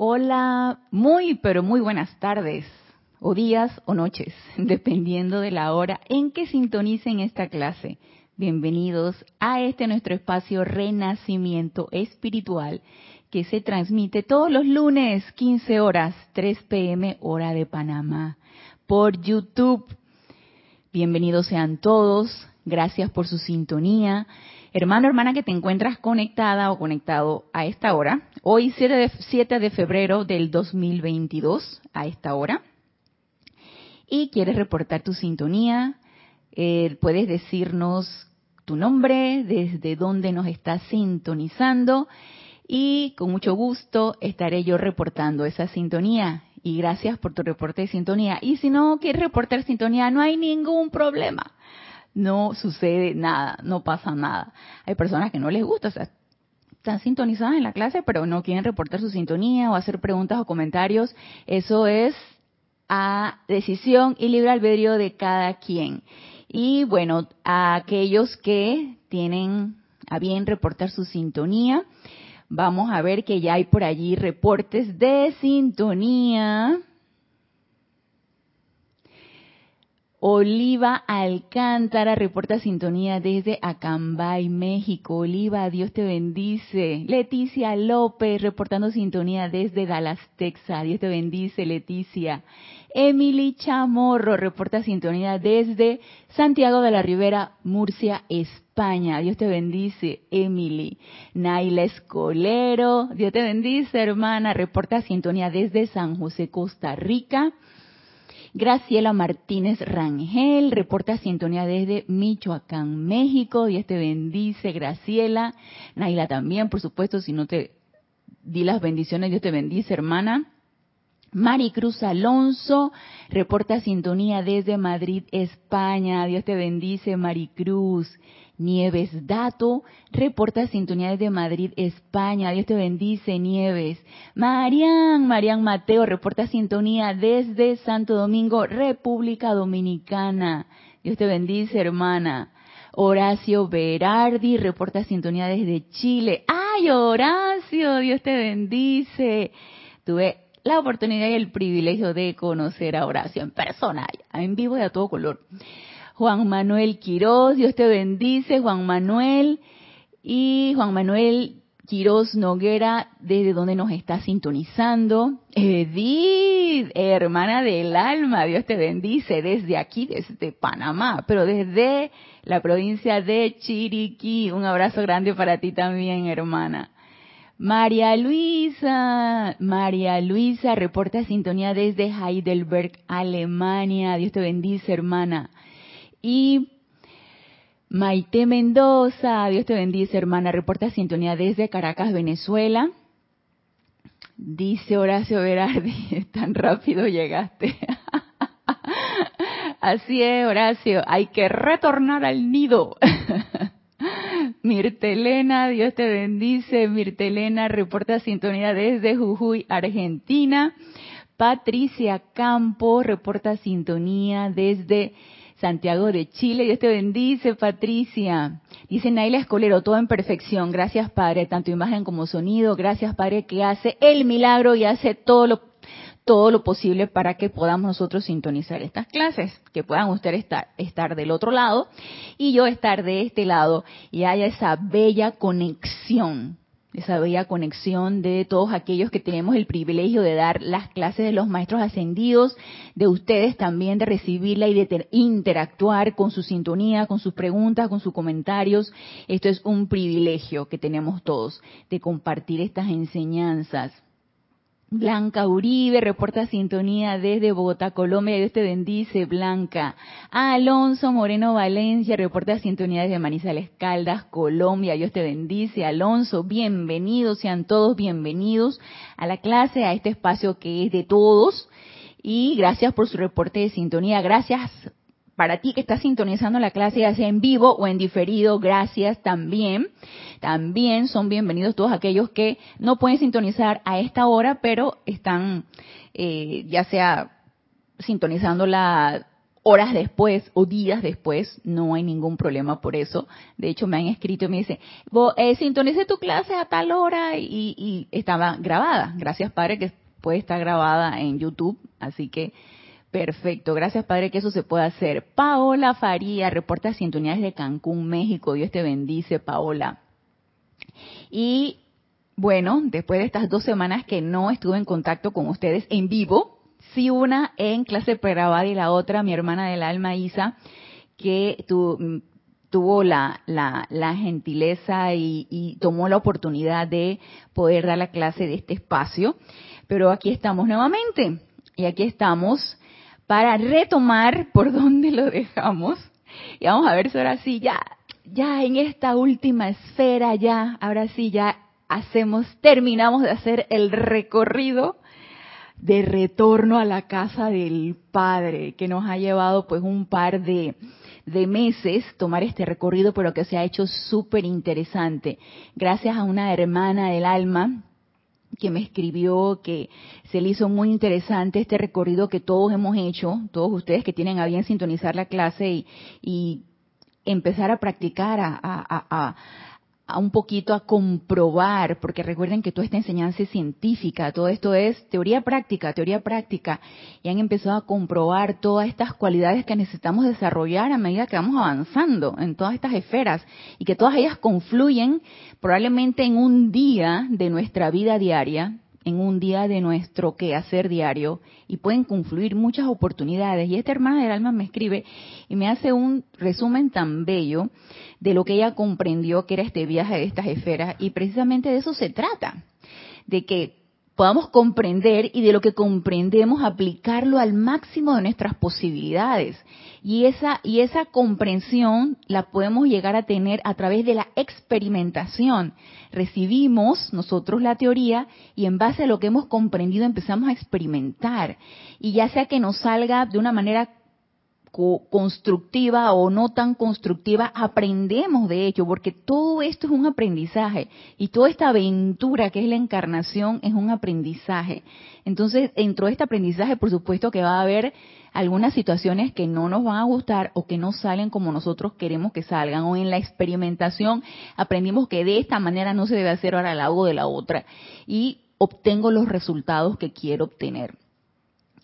Hola, muy pero muy buenas tardes, o días o noches, dependiendo de la hora en que sintonicen esta clase. Bienvenidos a este nuestro espacio Renacimiento Espiritual que se transmite todos los lunes, 15 horas, 3 pm hora de Panamá, por YouTube. Bienvenidos sean todos, gracias por su sintonía. Hermano, hermana que te encuentras conectada o conectado a esta hora, hoy 7 de, febrero del 2022 a esta hora, y quieres reportar tu sintonía, eh, puedes decirnos tu nombre, desde dónde nos estás sintonizando, y con mucho gusto estaré yo reportando esa sintonía. Y gracias por tu reporte de sintonía. Y si no quieres reportar sintonía, no hay ningún problema no sucede nada, no pasa nada. Hay personas que no les gusta, o sea, están sintonizadas en la clase, pero no quieren reportar su sintonía o hacer preguntas o comentarios. Eso es a decisión y libre albedrío de cada quien. Y bueno, a aquellos que tienen a bien reportar su sintonía, vamos a ver que ya hay por allí reportes de sintonía. Oliva Alcántara reporta sintonía desde Acambay, México. Oliva, Dios te bendice. Leticia López reportando sintonía desde Dallas, Texas. Dios te bendice, Leticia. Emily Chamorro reporta sintonía desde Santiago de la Ribera, Murcia, España. Dios te bendice, Emily. Naila Escolero, Dios te bendice, hermana. Reporta sintonía desde San José, Costa Rica. Graciela Martínez Rangel reporta sintonía desde Michoacán, México. Dios te bendice, Graciela. Naila también, por supuesto, si no te di las bendiciones, Dios te bendice, hermana. Maricruz Alonso reporta sintonía desde Madrid, España. Dios te bendice, Maricruz. Nieves Dato, reporta sintonía desde Madrid, España. Dios te bendice, Nieves. Marian, Marian Mateo, reporta sintonía desde Santo Domingo, República Dominicana. Dios te bendice, hermana. Horacio Berardi, reporta sintonía desde Chile. ¡Ay, Horacio! Dios te bendice. Tuve la oportunidad y el privilegio de conocer a Horacio en persona, en vivo y a todo color. Juan Manuel Quiroz, Dios te bendice, Juan Manuel. Y Juan Manuel Quiroz Noguera, desde donde nos está sintonizando. Edith, hermana del alma, Dios te bendice desde aquí, desde Panamá, pero desde la provincia de Chiriquí. Un abrazo grande para ti también, hermana. María Luisa, María Luisa reporta sintonía desde Heidelberg, Alemania. Dios te bendice, hermana. Y Maite Mendoza, Dios te bendice, hermana, reporta sintonía desde Caracas, Venezuela. Dice Horacio Berardi, tan rápido llegaste. Así es, Horacio, hay que retornar al nido. Mirtelena, Dios te bendice. Mirtelena reporta sintonía desde Jujuy, Argentina. Patricia Campo reporta sintonía desde Santiago de Chile. Dios te bendice, Patricia. Dice Naila Escolero, todo en perfección. Gracias, Padre, tanto imagen como sonido. Gracias, Padre, que hace el milagro y hace todo lo, todo lo posible para que podamos nosotros sintonizar estas clases, que puedan ustedes estar, estar del otro lado y yo estar de este lado y haya esa bella conexión esa bella conexión de todos aquellos que tenemos el privilegio de dar las clases de los maestros ascendidos, de ustedes también de recibirla y de interactuar con su sintonía, con sus preguntas, con sus comentarios. Esto es un privilegio que tenemos todos de compartir estas enseñanzas. Blanca Uribe reporta sintonía desde Bogotá, Colombia. Dios te bendice, Blanca. Alonso Moreno Valencia reporta sintonía desde Manizales Caldas, Colombia. Dios te bendice, Alonso. Bienvenidos, sean todos bienvenidos a la clase, a este espacio que es de todos. Y gracias por su reporte de sintonía. Gracias para ti que estás sintonizando la clase, ya sea en vivo o en diferido, gracias también. También son bienvenidos todos aquellos que no pueden sintonizar a esta hora, pero están eh, ya sea sintonizándola horas después o días después, no hay ningún problema por eso. De hecho, me han escrito y me dicen, eh, tu clase a tal hora y, y estaba grabada. Gracias, Padre, que puede estar grabada en YouTube. Así que, perfecto. Gracias, Padre, que eso se pueda hacer. Paola Faría, reporta sintonía desde Cancún, México. Dios te bendice, Paola. Y bueno, después de estas dos semanas que no estuve en contacto con ustedes en vivo, sí una en clase pregrabada y la otra mi hermana del alma Isa, que tuvo la, la, gentileza y, tomó la oportunidad de poder dar la clase de este espacio. Pero aquí estamos nuevamente y aquí estamos para retomar por donde lo dejamos. Y vamos a ver si ahora sí, ya, ya en esta última esfera, ya, ahora sí, ya hacemos, terminamos de hacer el recorrido de retorno a la casa del Padre, que nos ha llevado pues un par de, de meses tomar este recorrido, pero que se ha hecho súper interesante. Gracias a una hermana del alma que me escribió que se le hizo muy interesante este recorrido que todos hemos hecho, todos ustedes que tienen a bien sintonizar la clase y, empezar a practicar, a un poquito a comprobar, porque recuerden que toda esta enseñanza es científica, todo esto es teoría práctica, teoría práctica, y han empezado a comprobar todas estas cualidades que necesitamos desarrollar a medida que vamos avanzando en todas estas esferas, y que todas ellas confluyen probablemente en un día de nuestra vida diaria, en un día de nuestro quehacer diario y pueden confluir muchas oportunidades. Y esta hermana del alma me escribe y me hace un resumen tan bello de lo que ella comprendió que era este viaje de estas esferas y precisamente de eso se trata, de que podamos comprender y de lo que comprendemos aplicarlo al máximo de nuestras posibilidades. Y esa, y esa comprensión la podemos llegar a tener a través de la experimentación. Recibimos nosotros la teoría y en base a lo que hemos comprendido empezamos a experimentar. Y ya sea que nos salga de una manera constructiva o no tan constructiva, aprendemos de hecho, porque todo esto es un aprendizaje y toda esta aventura que es la encarnación es un aprendizaje. Entonces, dentro de este aprendizaje, por supuesto que va a haber algunas situaciones que no nos van a gustar o que no salen como nosotros queremos que salgan, o en la experimentación aprendimos que de esta manera no se debe hacer, ahora la hago de la otra, y obtengo los resultados que quiero obtener.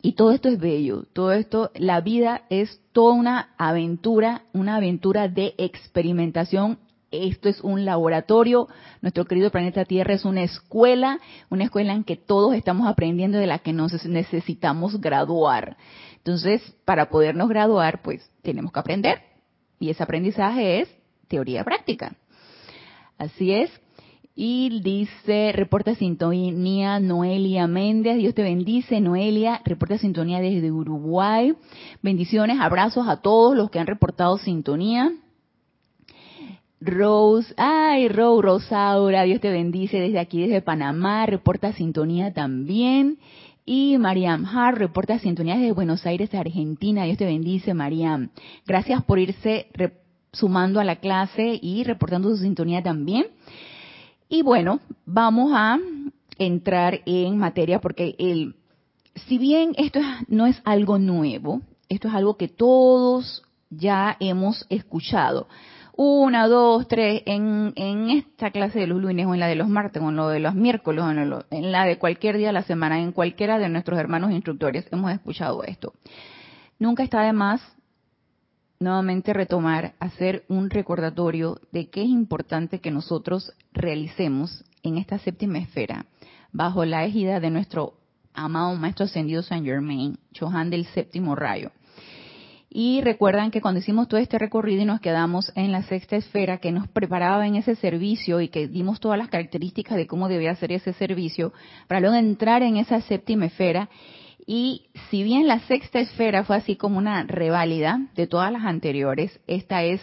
Y todo esto es bello, todo esto, la vida es toda una aventura, una aventura de experimentación. Esto es un laboratorio, nuestro querido planeta Tierra es una escuela, una escuela en que todos estamos aprendiendo de la que nos necesitamos graduar. Entonces, para podernos graduar, pues tenemos que aprender. Y ese aprendizaje es teoría práctica. Así es, y dice, reporta sintonía Noelia Méndez, Dios te bendice, Noelia, reporta sintonía desde Uruguay. Bendiciones, abrazos a todos los que han reportado sintonía. Rose, ay, Rose, Rosaura, Dios te bendice desde aquí, desde Panamá, reporta sintonía también. Y Mariam Hart reporta sintonía desde Buenos Aires, Argentina. Dios te bendice, Mariam. Gracias por irse sumando a la clase y reportando su sintonía también. Y bueno, vamos a entrar en materia porque el, si bien esto no es algo nuevo, esto es algo que todos ya hemos escuchado. Una, dos, tres, en, en esta clase de los lunes o en la de los martes o en lo de los miércoles o en, en la de cualquier día de la semana, en cualquiera de nuestros hermanos instructores hemos escuchado esto. Nunca está de más nuevamente retomar, hacer un recordatorio de qué es importante que nosotros realicemos en esta séptima esfera, bajo la égida de nuestro amado Maestro Ascendido Saint Germain, Chohan del séptimo rayo. Y recuerdan que cuando hicimos todo este recorrido y nos quedamos en la sexta esfera que nos preparaba en ese servicio y que dimos todas las características de cómo debía ser ese servicio, para luego entrar en esa séptima esfera y si bien la sexta esfera fue así como una reválida de todas las anteriores, esta es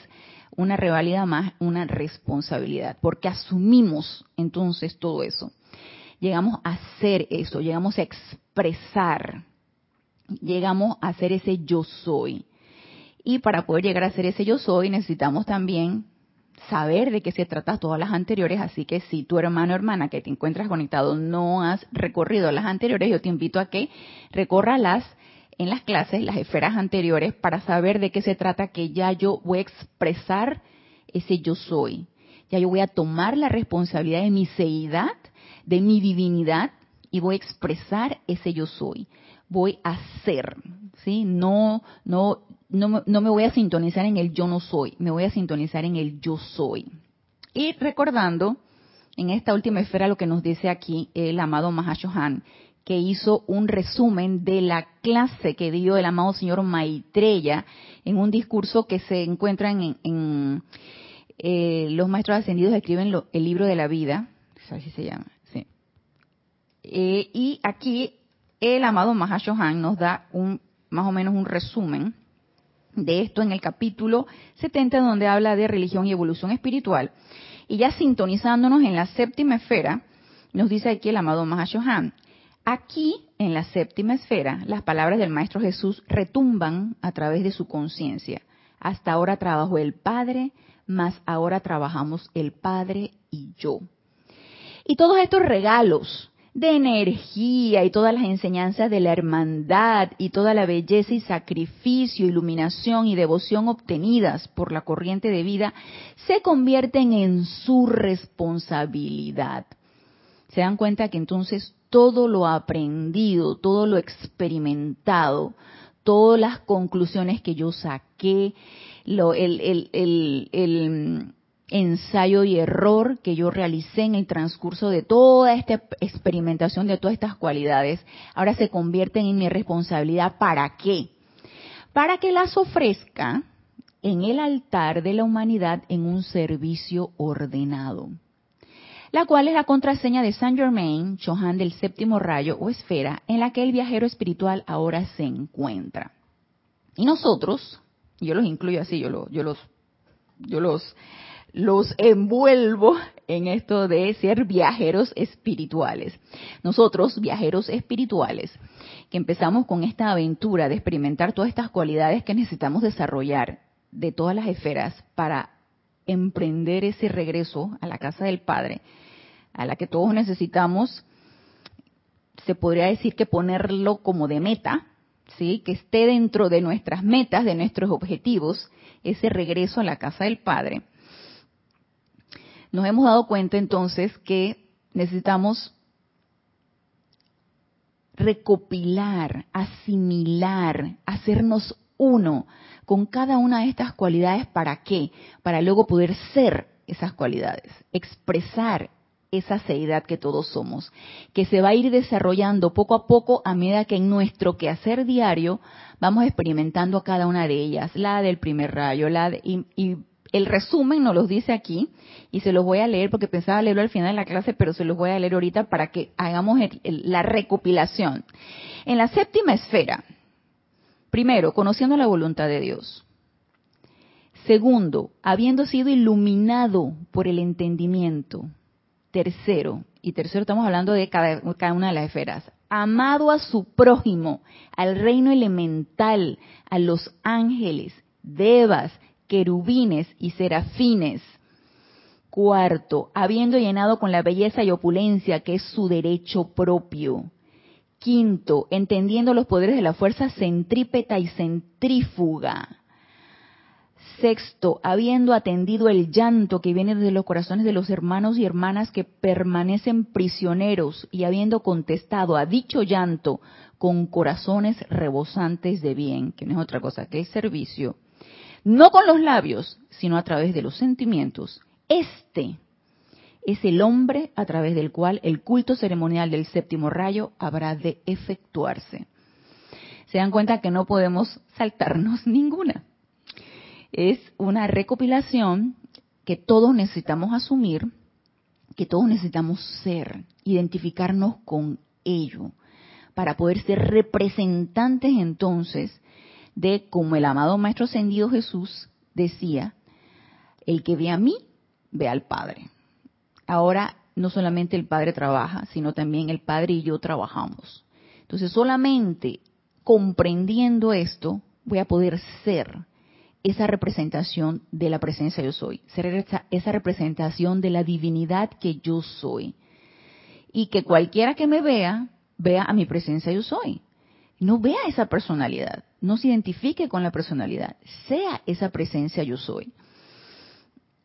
una reválida más una responsabilidad, porque asumimos entonces todo eso. Llegamos a hacer eso, llegamos a expresar, llegamos a hacer ese yo soy. Y para poder llegar a ser ese yo soy necesitamos también saber de qué se trata todas las anteriores, así que si tu hermano o hermana que te encuentras conectado no has recorrido las anteriores, yo te invito a que recorra las en las clases, las esferas anteriores, para saber de qué se trata, que ya yo voy a expresar ese yo soy. Ya yo voy a tomar la responsabilidad de mi seidad, de mi divinidad, y voy a expresar ese yo soy. Voy a ser, ¿sí? No, no, no, no me voy a sintonizar en el yo no soy, me voy a sintonizar en el yo soy. Y recordando en esta última esfera lo que nos dice aquí el amado Mahashohan, que hizo un resumen de la clase que dio el amado señor Maitreya en un discurso que se encuentra en, eh, los maestros ascendidos escriben el libro de la vida, así se llama, sí. Eh, y aquí el amado Mahashohan nos da un más o menos un resumen de esto en el capítulo 70 donde habla de religión y evolución espiritual. Y ya sintonizándonos en la séptima esfera, nos dice aquí el amado Mahashohan, Aquí, en la séptima esfera, las palabras del Maestro Jesús retumban a través de su conciencia. Hasta ahora trabajó el Padre, más ahora trabajamos el Padre y yo. Y todos estos regalos de energía y todas las enseñanzas de la hermandad y toda la belleza y sacrificio, iluminación y devoción obtenidas por la corriente de vida se convierten en su responsabilidad. Se dan cuenta que entonces todo lo aprendido, todo lo experimentado, todas las conclusiones que yo saqué, el, ensayo y error que yo realicé en el transcurso de toda esta experimentación de todas estas cualidades, ahora se convierten en mi responsabilidad. ¿Para qué? Para que las ofrezca en el altar de la humanidad en un servicio ordenado la cual es la contraseña de Saint Germain, Chohan del séptimo rayo o esfera, en la que el viajero espiritual ahora se encuentra. Y nosotros, yo los incluyo así, yo, yo los, yo los, los envuelvo en esto de ser viajeros espirituales. Nosotros, viajeros espirituales, que empezamos con esta aventura de experimentar todas estas cualidades que necesitamos desarrollar de todas las esferas para emprender ese regreso a la casa del Padre, a la que todos necesitamos, se podría decir que ponerlo como de meta, ¿sí? que esté dentro de nuestras metas, de nuestros objetivos, ese regreso a la casa del Padre. Nos hemos dado cuenta entonces que necesitamos recopilar, asimilar, hacernos uno con cada una de estas cualidades. ¿Para qué? Para luego poder ser esas cualidades, expresar esa seidad que todos somos, que se va a ir desarrollando poco a poco a medida que en nuestro quehacer diario vamos experimentando cada una de ellas, la del primer rayo, la y, el resumen nos los dice aquí y se los voy a leer porque pensaba leerlo al final de la clase, pero se los voy a leer ahorita para que hagamos la recopilación. En la séptima esfera, primero, conociendo la voluntad de Dios. Segundo, habiendo sido iluminado por el entendimiento. Tercero, y tercero estamos hablando de cada, una de las esferas, amado a su prójimo, al reino elemental, a los ángeles, devas, querubines y serafines. Cuarto, habiendo llenado con la belleza y opulencia que es su derecho propio. Quinto, entendiendo los poderes de la fuerza centrípeta y centrífuga. Sexto, habiendo atendido el llanto que viene desde los corazones de los hermanos y hermanas que permanecen prisioneros y habiendo contestado a dicho llanto con corazones rebosantes de bien, que no es otra cosa que el servicio, no con los labios, sino a través de los sentimientos. Este es el hombre a través del cual el culto ceremonial del séptimo rayo habrá de efectuarse. Se dan cuenta que no podemos saltarnos ninguna es una recopilación que todos necesitamos asumir, que todos necesitamos ser, identificarnos con ello, para poder ser representantes entonces de, como el amado Maestro Ascendido Jesús decía, el que ve a mí, ve al Padre. Ahora no solamente el Padre trabaja, sino también el Padre y yo trabajamos. Entonces solamente comprendiendo esto voy a poder ser esa representación de la presencia yo soy, ser esa, esa, representación de la divinidad que yo soy. Y que cualquiera que me vea, vea a mi presencia yo soy. No vea esa personalidad, no se identifique con la personalidad, sea esa presencia yo soy.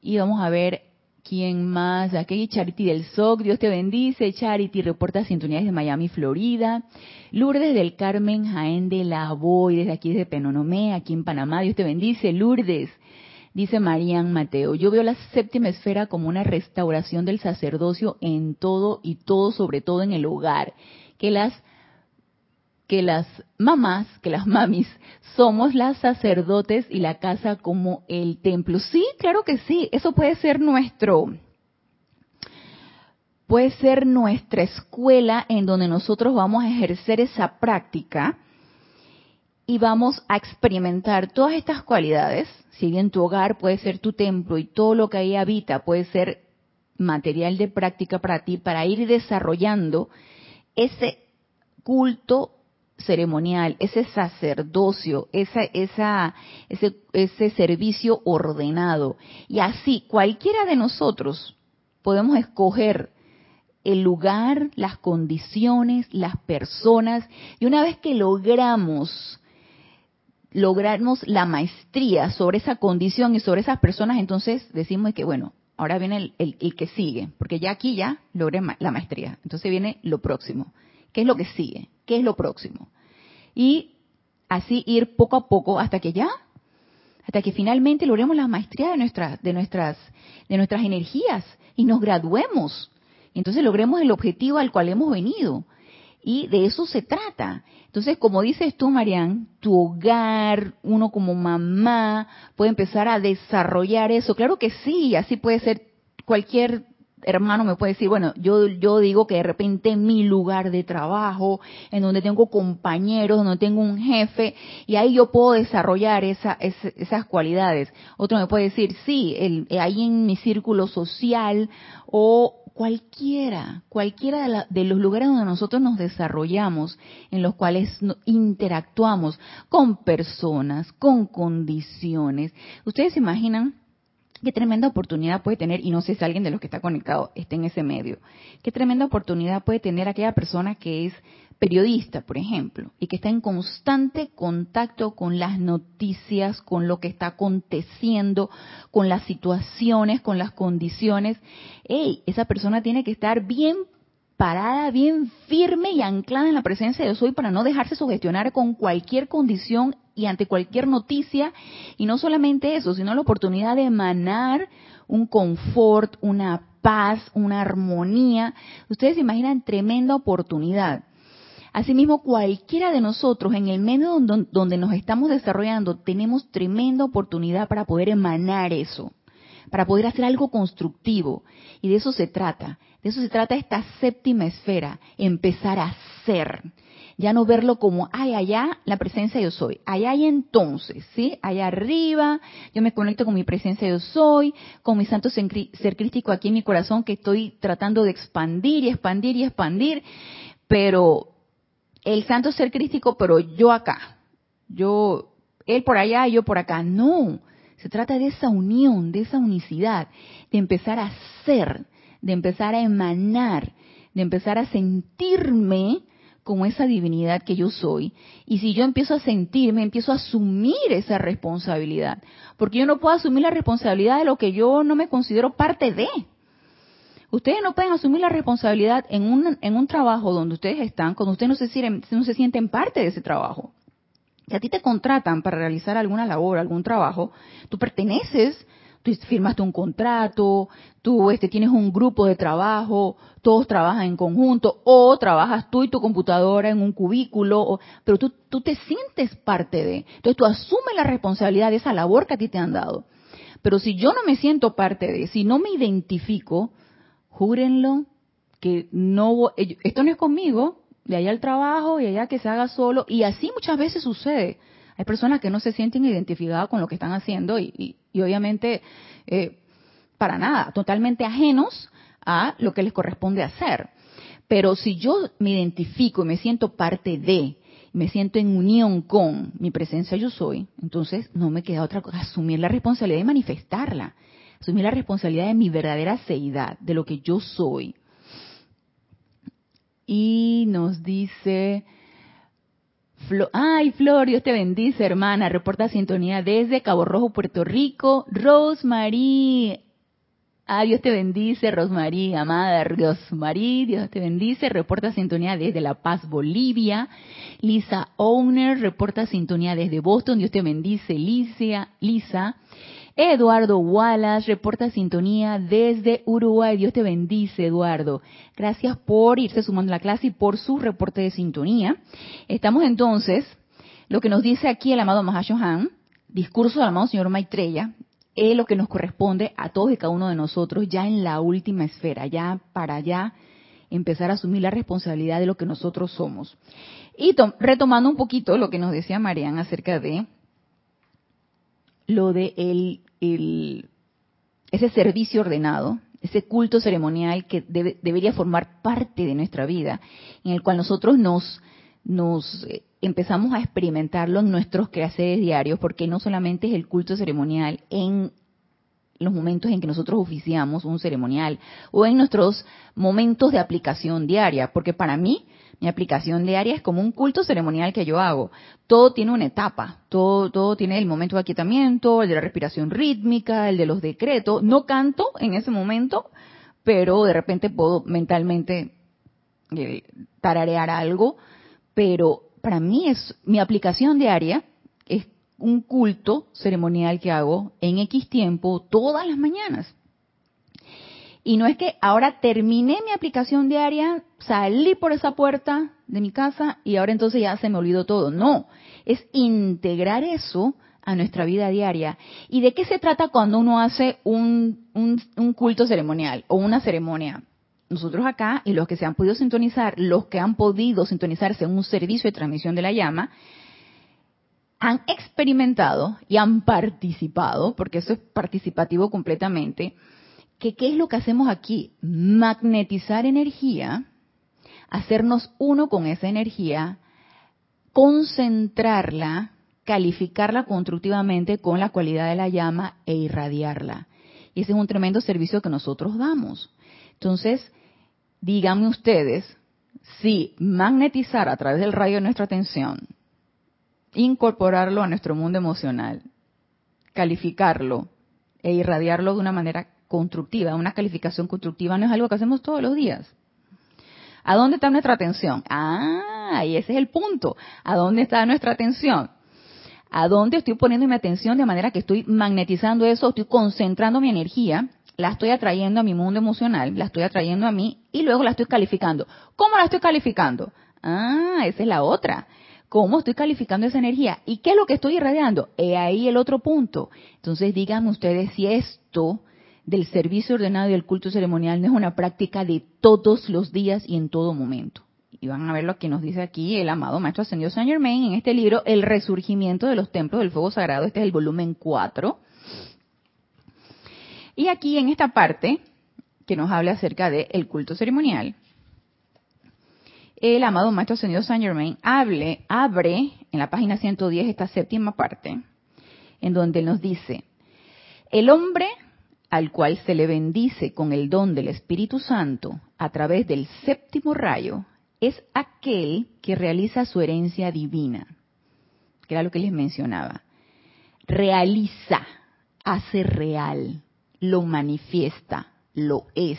Y vamos a ver quién más. Aquí Charity del SOC, Dios te bendice. Charity reporta sintonías de Miami, Florida. Lourdes del Carmen, Jaén de la Boy, desde aquí desde Penonomé, aquí en Panamá. Dios te bendice, Lourdes. Dice Marían Mateo, yo veo la séptima esfera como una restauración del sacerdocio en todo y todo, sobre todo en el hogar. Que las que las mamás, que las mamis, somos las sacerdotes y la casa como el templo. Sí, claro que sí, eso puede ser nuestro, puede ser nuestra escuela en donde nosotros vamos a ejercer esa práctica y vamos a experimentar todas estas cualidades. Si bien tu hogar puede ser tu templo y todo lo que ahí habita puede ser material de práctica para ti, para ir desarrollando ese culto ceremonial, ese sacerdocio, esa, esa, ese, ese servicio ordenado. Y así, cualquiera de nosotros podemos escoger el lugar, las condiciones, las personas, y una vez que logramos logramos la maestría sobre esa condición y sobre esas personas, entonces decimos que, bueno, ahora viene el, el, el que sigue, porque ya aquí ya logré la maestría, entonces viene lo próximo. ¿Qué es lo que sigue? ¿Qué es lo próximo? Y así ir poco a poco hasta que ya, hasta que finalmente logremos la maestría de nuestras, de nuestras, de nuestras energías y nos graduemos. Entonces logremos el objetivo al cual hemos venido. Y de eso se trata. Entonces, como dices tú, Marian, tu hogar, uno como mamá, puede empezar a desarrollar eso. Claro que sí, así puede ser cualquier hermano me puede decir, bueno, yo, yo digo que de repente mi lugar de trabajo, en donde tengo compañeros, donde tengo un jefe, y ahí yo puedo desarrollar esa, esas cualidades. Otro me puede decir, sí, el, ahí en mi círculo social o cualquiera, cualquiera de, de, los lugares donde nosotros nos desarrollamos, en los cuales interactuamos con personas, con condiciones. ¿Ustedes se imaginan? Qué tremenda oportunidad puede tener, y no sé si alguien de los que está conectado esté en ese medio, qué tremenda oportunidad puede tener aquella persona que es periodista, por ejemplo, y que está en constante contacto con las noticias, con lo que está aconteciendo, con las situaciones, con las condiciones. Ey, esa persona tiene que estar bien parada, bien firme y anclada en la presencia de soy para no dejarse sugestionar con cualquier condición y ante cualquier noticia. Y no solamente eso, sino la oportunidad de emanar un confort, una paz, una armonía. Ustedes se imaginan tremenda oportunidad. Asimismo, cualquiera de nosotros en el medio donde nos estamos desarrollando, tenemos tremenda oportunidad para poder emanar eso, para poder hacer algo constructivo. Y de eso se trata. Eso se trata esta séptima esfera, empezar a ser. Ya no verlo como, ay, allá la presencia yo soy, allá y entonces, ¿sí? Allá arriba, yo me conecto con mi presencia yo soy, con mi santo ser crítico aquí en mi corazón que estoy tratando de expandir y expandir y expandir, pero el santo ser crítico, pero yo acá, yo, él por allá y yo por acá, no. Se trata de esa unión, de esa unicidad, de empezar a ser, de empezar a emanar, de empezar a sentirme como esa divinidad que yo soy. Y si yo empiezo a sentirme, empiezo a asumir esa responsabilidad. Porque yo no puedo asumir la responsabilidad de lo que yo no me considero parte de. Ustedes no pueden asumir la responsabilidad en un, en un trabajo donde ustedes están, cuando ustedes no se, sienten, no se sienten parte de ese trabajo. Si a ti te contratan para realizar alguna labor, algún trabajo, tú perteneces tú firmaste un contrato, tú este, tienes un grupo de trabajo, todos trabajan en conjunto, o trabajas tú y tu computadora en un cubículo, pero tú, tú te sientes parte de. Entonces tú asumes la responsabilidad de esa labor que a ti te han dado. Pero si yo no me siento parte de, si no me identifico, júrenlo que no, esto no es conmigo, de allá al trabajo y allá que se haga solo, y así muchas veces sucede. Hay personas que no se sienten identificadas con lo que están haciendo y, obviamente eh, para nada, totalmente ajenos a lo que les corresponde hacer. Pero si yo me identifico y me siento parte de, me siento en unión con mi presencia yo soy, entonces no me queda otra cosa, asumir la responsabilidad de manifestarla, asumir la responsabilidad de mi verdadera seidad, de lo que yo soy. Y nos dice Ay, Flor, Dios te bendice, hermana. Reporta sintonía desde Cabo Rojo, Puerto Rico. Rosemary. Ah, Dios te bendice, Rosemary, amada Rosemary. Dios te bendice. Reporta sintonía desde La Paz, Bolivia. Lisa Owner reporta sintonía desde Boston. Dios te bendice, Lisa. Lisa. Eduardo Wallace reporta sintonía desde Uruguay. Dios te bendice, Eduardo. Gracias por irse sumando a la clase y por su reporte de sintonía. Estamos entonces, lo que nos dice aquí el amado Mahashohan, discurso del amado señor Maitreya, es lo que nos corresponde a todos y cada uno de nosotros ya en la última esfera, ya para ya empezar a asumir la responsabilidad de lo que nosotros somos. Y retomando un poquito lo que nos decía Marian acerca de lo de el, ese servicio ordenado, ese culto ceremonial que debería formar parte de nuestra vida, en el cual nosotros nos, nos eh, empezamos a experimentarlo en nuestros quehaceres diarios, porque no solamente es el culto ceremonial en los momentos en que nosotros oficiamos un ceremonial o en nuestros momentos de aplicación diaria, porque para mí mi aplicación diaria es como un culto ceremonial que yo hago. Todo tiene una etapa, todo, todo tiene el momento de aquietamiento, el de la respiración rítmica, el de los decretos. No canto en ese momento, pero de repente puedo mentalmente eh, tararear algo. Pero para mí es mi aplicación diaria es un culto ceremonial que hago en X tiempo todas las mañanas. Y no es que ahora terminé mi aplicación diaria, salí por esa puerta de mi casa y ahora entonces ya se me olvidó todo. No, es integrar eso a nuestra vida diaria. ¿Y de qué se trata cuando uno hace un, un, culto ceremonial o una ceremonia? Nosotros acá, y los que se han podido sintonizar, los que han podido sintonizarse en un servicio de transmisión de la llama, han experimentado y han participado, porque eso es participativo completamente, que qué es lo que hacemos aquí? Magnetizar energía, hacernos uno con esa energía, concentrarla, calificarla constructivamente con la cualidad de la llama e irradiarla. Y ese es un tremendo servicio que nosotros damos. Entonces, díganme ustedes si magnetizar a través del rayo de nuestra atención, incorporarlo a nuestro mundo emocional, calificarlo e irradiarlo de una manera constructiva, una calificación constructiva no es algo que hacemos todos los días. ¿A dónde está nuestra atención? Ah, y ese es el punto. ¿A dónde está nuestra atención? ¿A dónde estoy poniendo mi atención de manera que estoy magnetizando eso, estoy concentrando mi energía, la estoy atrayendo a mi mundo emocional, la estoy atrayendo a mí y luego la estoy calificando? ¿Cómo la estoy calificando? Ah, esa es la otra. ¿Cómo estoy calificando esa energía? ¿Y qué es lo que estoy irradiando? He ahí el otro punto. Entonces díganme ustedes si esto del servicio ordenado y el culto ceremonial no es una práctica de todos los días y en todo momento. Y van a ver lo que nos dice aquí el amado Maestro Ascendido Saint Germain en este libro, El Resurgimiento de los Templos del Fuego Sagrado. Este es el volumen 4. Y aquí en esta parte, que nos habla acerca del culto ceremonial, el amado Maestro Ascendido Saint Germain hable, abre en la página 110 esta séptima parte, en donde nos dice, el hombre al cual se le bendice con el don del Espíritu Santo a través del séptimo rayo, es aquel que realiza su herencia divina, que era lo que les mencionaba. Realiza, hace real, lo manifiesta, lo es.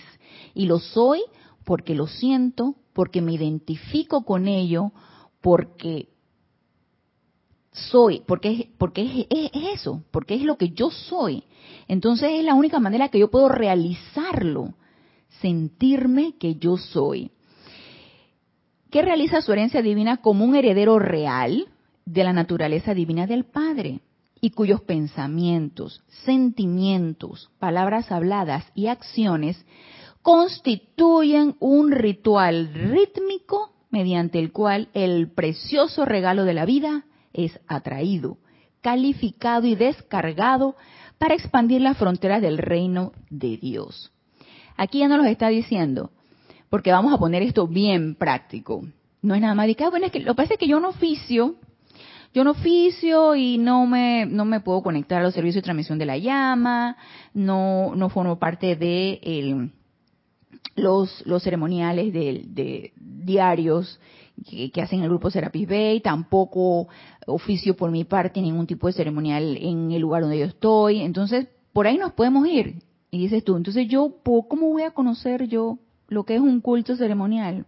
Y lo soy porque lo siento, porque me identifico con ello, porque soy, porque, es, porque es, eso, porque es lo que yo soy. Entonces es la única manera que yo puedo realizarlo, sentirme que yo soy. ¿Qué realiza su herencia divina como un heredero real de la naturaleza divina del Padre? y cuyos pensamientos, sentimientos, palabras habladas y acciones constituyen un ritual rítmico mediante el cual el precioso regalo de la vida es atraído, calificado y descargado para expandir las fronteras del reino de Dios. Aquí ya nos lo está diciendo, porque vamos a poner esto bien práctico. No es nada más de que, ah, bueno, es que lo que pasa es que yo no oficio, yo no oficio y no me, no me puedo conectar a los servicios de transmisión de la llama, no, no formo parte de el, los, los ceremoniales de, diarios que, hacen el grupo Serapis Bay, tampoco oficio por mi parte ningún tipo de ceremonial en el lugar donde yo estoy. Entonces, por ahí nos podemos ir. Y dices tú, entonces yo, ¿cómo voy a conocer yo lo que es un culto ceremonial?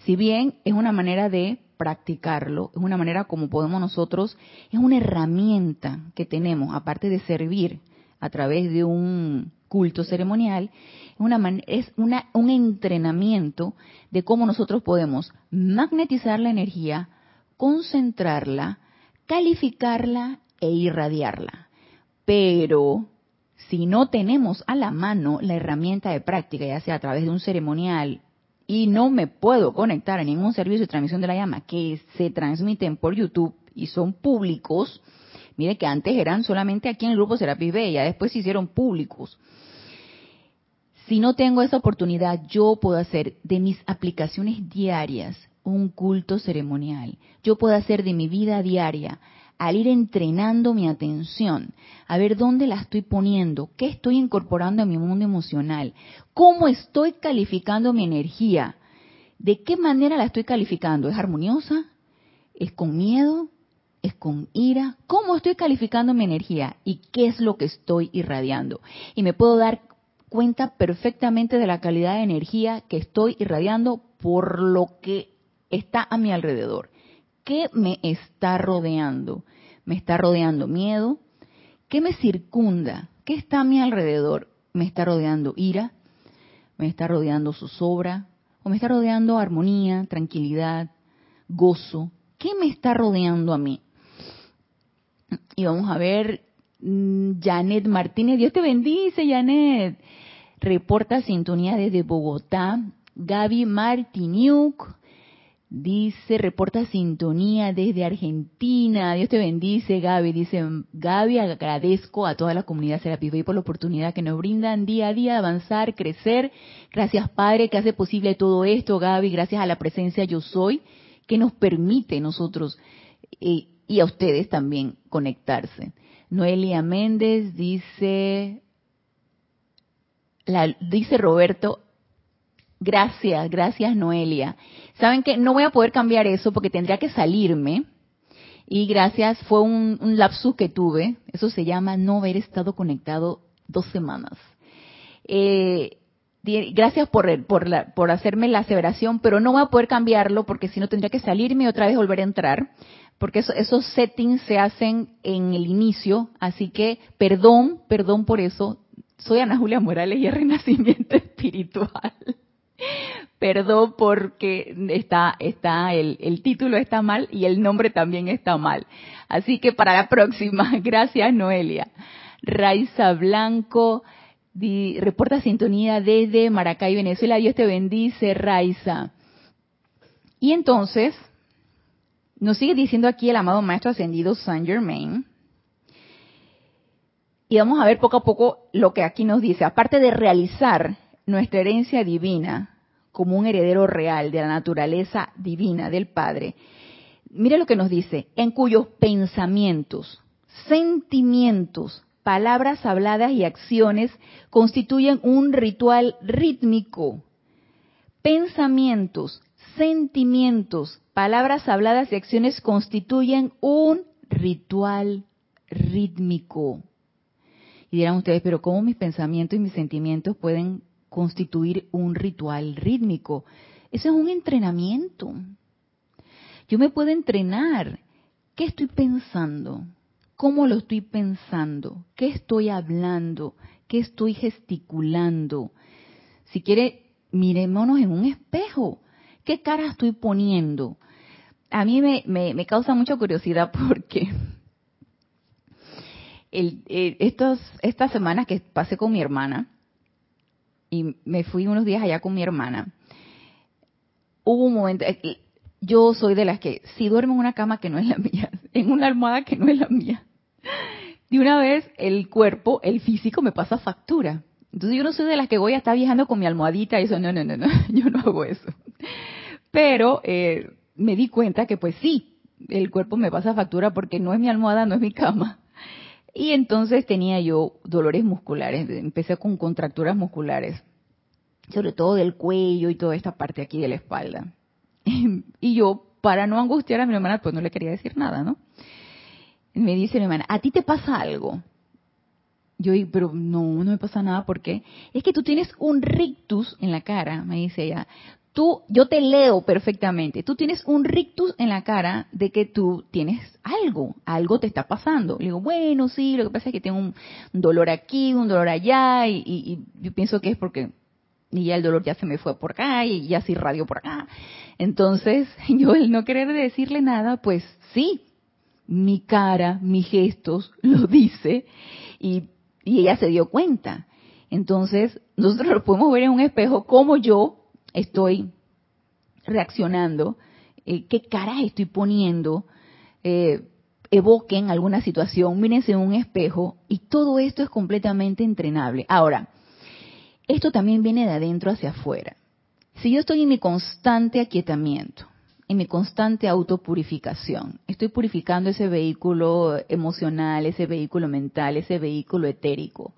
Si bien es una manera de practicarlo, es una manera como podemos nosotros, es una herramienta que tenemos, aparte de servir a través de un culto ceremonial, es una, un entrenamiento de cómo nosotros podemos magnetizar la energía, concentrarla, calificarla e irradiarla. Pero si no tenemos a la mano la herramienta de práctica, ya sea a través de un ceremonial, y no me puedo conectar a ningún servicio de transmisión de la llama que se transmiten por YouTube y son públicos, mire que antes eran solamente aquí en el grupo Serapis ya después se hicieron públicos. Si no tengo esa oportunidad, yo puedo hacer de mis aplicaciones diarias un culto ceremonial. Yo puedo hacer de mi vida diaria al ir entrenando mi atención, a ver dónde la estoy poniendo, qué estoy incorporando a mi mundo emocional, cómo estoy calificando mi energía, de qué manera la estoy calificando, ¿es armoniosa? ¿Es con miedo? ¿Es con ira? ¿Cómo estoy calificando mi energía y qué es lo que estoy irradiando? Y me puedo dar cuenta perfectamente de la calidad de energía que estoy irradiando por lo que está a mi alrededor. ¿Qué me está rodeando? ¿Me está rodeando miedo? ¿Qué me circunda? ¿Qué está a mi alrededor? ¿Me está rodeando ira? ¿Me está rodeando zozobra? ¿O me está rodeando armonía, tranquilidad, gozo? ¿Qué me está rodeando a mí? Y vamos a ver, mm, Janet Martínez, Dios te bendice, Janet. Reporta sintonía desde Bogotá. Gaby Martiniuk, Dice, reporta sintonía desde Argentina. Dios te bendice, Gaby. Dice, Gaby, agradezco a toda la comunidad Serapis Bay por la oportunidad que nos brindan día a día avanzar, crecer. Gracias, Padre, que hace posible todo esto, Gaby. Gracias a la presencia Yo Soy, que nos permite nosotros eh, y a ustedes también conectarse. Noelia Méndez dice, la, dice Roberto, Gracias, gracias Noelia. Saben que no voy a poder cambiar eso porque tendría que salirme. Y gracias, fue un, lapsus que tuve. Eso se llama no haber estado conectado dos semanas. Eh, gracias por, por, la, por hacerme la aseveración, pero no voy a poder cambiarlo porque si no tendría que salirme y otra vez volver a entrar, porque esos settings se hacen en el inicio, así que perdón, perdón por eso. Soy Ana Julia Morales y el Renacimiento Espiritual. Perdón porque está, está, el, el título está mal y el nombre también está mal. Así que para la próxima, gracias Noelia. Raiza Blanco, reporta sintonía desde Maracay, Venezuela. Dios te bendice, Raiza. Y entonces, nos sigue diciendo aquí el amado Maestro Ascendido Saint Germain. Y vamos a ver poco a poco lo que aquí nos dice. Aparte de realizar nuestra herencia divina como un heredero real de la naturaleza divina del Padre, mire lo que nos dice, en cuyos pensamientos, sentimientos, palabras habladas y acciones constituyen un ritual rítmico. Pensamientos, sentimientos, palabras habladas y acciones constituyen un ritual rítmico. Y dirán ustedes, pero ¿cómo mis pensamientos y mis sentimientos pueden constituir un ritual rítmico. Eso es un entrenamiento. Yo me puedo entrenar. ¿Qué estoy pensando? ¿Cómo lo estoy pensando? ¿Qué estoy hablando? ¿Qué estoy gesticulando? Si quiere, miremonos en un espejo. ¿Qué cara estoy poniendo? A mí me, causa mucha curiosidad porque eh, estas semanas que pasé con mi hermana, y me fui unos días allá con mi hermana, hubo un momento, eh, yo soy de las que si duermo en una cama que no es la mía, en una almohada que no es la mía, de una vez el cuerpo, el físico me pasa factura. Entonces yo no soy de las que voy a estar viajando con mi almohadita y eso, no, no, no, no, yo no hago eso. Pero eh, me di cuenta que pues sí, el cuerpo me pasa factura porque no es mi almohada, no es mi cama. Y entonces tenía yo dolores musculares, empecé con contracturas musculares. sobre todo del cuello y toda esta parte aquí de la espalda. y yo, para no angustiar a mi hermana, pues no le quería decir nada, ¿no? Me dice mi hermana, ¿a ti te pasa algo? Yo, pero no, no me pasa nada porque es que tú tienes un rictus en la cara, me dice ella. Tú, yo te leo perfectamente. Tú tienes un rictus en la cara de que tú tienes algo, algo te está pasando. Le digo, bueno, sí, lo que pasa es que tengo un dolor aquí, un dolor allá, y, yo pienso que es porque y ya el dolor ya se me fue por acá y ya se irradió por acá. Entonces, yo el no querer decirle nada, pues sí, mi cara, mis gestos lo dice y, y ella se dio cuenta. Entonces, nosotros lo podemos ver en un espejo cómo yo estoy reaccionando, eh, qué caras estoy poniendo, eh, evoquen alguna situación, mírense en un espejo y todo esto es completamente entrenable. Ahora, esto también viene de adentro hacia afuera. Si yo estoy en mi constante aquietamiento, en mi constante autopurificación, estoy purificando ese vehículo emocional, ese vehículo mental, ese vehículo etérico,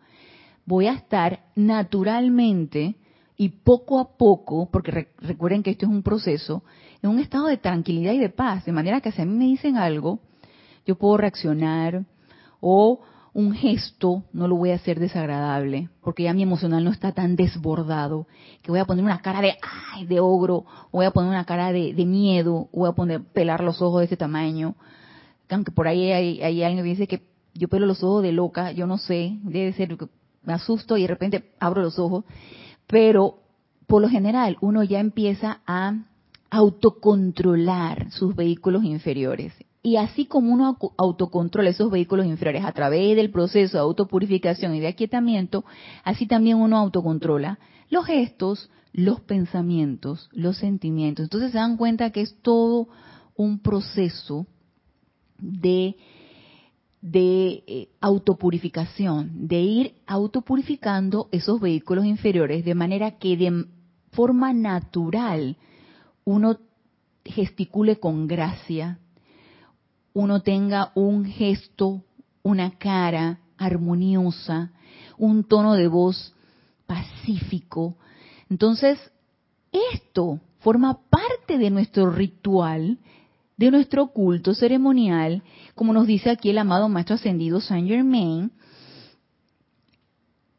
voy a estar naturalmente y poco a poco, porque recuerden que esto es un proceso, en un estado de tranquilidad y de paz, de manera que si a mí me dicen algo, yo puedo reaccionar o un gesto no lo voy a hacer desagradable, porque ya mi emocional no está tan desbordado, que voy a poner una cara de ay, de ogro, o voy a poner una cara de, miedo, o voy a poner pelar los ojos de ese tamaño. Aunque por ahí hay, alguien que dice que yo pelo los ojos de loca, yo no sé, debe ser que me asusto y de repente abro los ojos, pero por lo general uno ya empieza a autocontrolar sus vehículos inferiores y así como uno autocontrola esos vehículos inferiores a través del proceso de autopurificación y de aquietamiento, así también uno autocontrola los gestos, los pensamientos, los sentimientos. Entonces se dan cuenta que es todo un proceso de, de eh, autopurificación, de ir autopurificando esos vehículos inferiores de manera que de forma natural uno gesticule con gracia, uno tenga un gesto, una cara armoniosa, un tono de voz pacífico. Entonces, esto forma parte de nuestro ritual, de nuestro culto ceremonial, como nos dice aquí el amado Maestro Ascendido Saint Germain,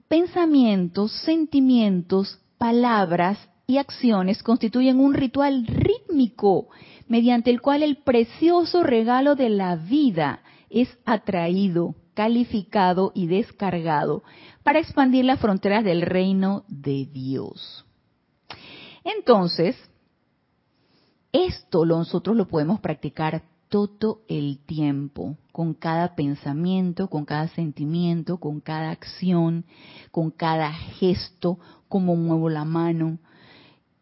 pensamientos, sentimientos, palabras y acciones constituyen un ritual rítmico mediante el cual el precioso regalo de la vida es atraído, calificado y descargado para expandir las fronteras del reino de Dios. Entonces, esto nosotros lo podemos practicar todo el tiempo, con cada pensamiento, con cada sentimiento, con cada acción, con cada gesto, como muevo la mano.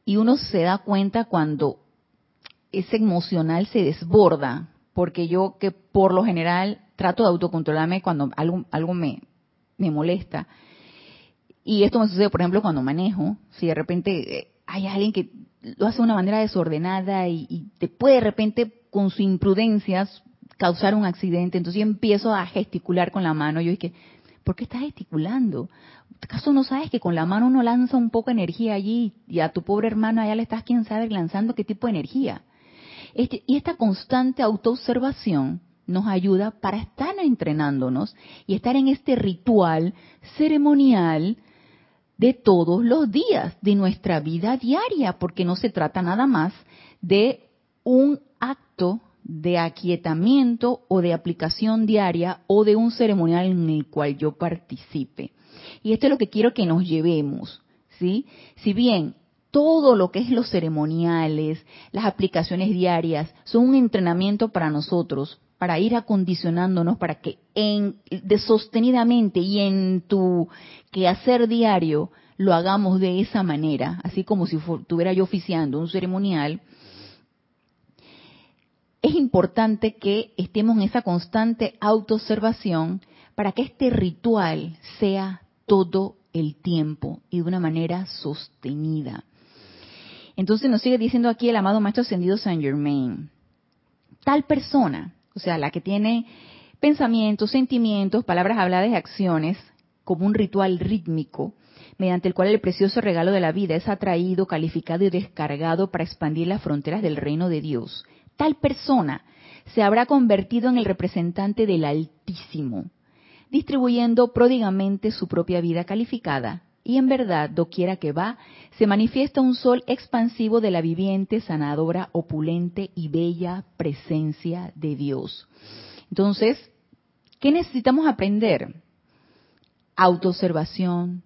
Y uno se da cuenta cuando ese emocional se desborda, porque yo que por lo general trato de autocontrolarme cuando algo, me, me molesta. Y esto me sucede, por ejemplo, cuando manejo, si de repente eh, hay alguien que lo hace de una manera desordenada y, te puede de repente con su imprudencia causar un accidente, entonces yo empiezo a gesticular con la mano, yo dije, ¿por qué estás gesticulando? ¿Acaso no sabes que con la mano uno lanza un poco de energía allí y a tu pobre hermano allá le estás, quién sabe, lanzando qué tipo de energía? Este, y esta constante autoobservación nos ayuda para estar entrenándonos y estar en este ritual ceremonial de todos los días de nuestra vida diaria, porque no se trata nada más de un acto de aquietamiento o de aplicación diaria o de un ceremonial en el cual yo participe. Y esto es lo que quiero que nos llevemos, ¿sí? Si bien todo lo que es los ceremoniales, las aplicaciones diarias, son un entrenamiento para nosotros, para ir acondicionándonos para que en, de sostenidamente y en tu quehacer diario lo hagamos de esa manera, así como si estuviera yo oficiando un ceremonial. Es importante que estemos en esa constante autoobservación para que este ritual sea todo el tiempo y de una manera sostenida. Entonces nos sigue diciendo aquí el amado Maestro Ascendido Saint Germain. Tal persona, o sea, la que tiene pensamientos, sentimientos, palabras habladas y acciones como un ritual rítmico, mediante el cual el precioso regalo de la vida es atraído, calificado y descargado para expandir las fronteras del reino de Dios. Tal persona se habrá convertido en el representante del Altísimo, distribuyendo pródigamente su propia vida calificada. Y en verdad, doquiera que va, se manifiesta un sol expansivo de la viviente, sanadora, opulente y bella presencia de Dios. Entonces, ¿qué necesitamos aprender? Autoobservación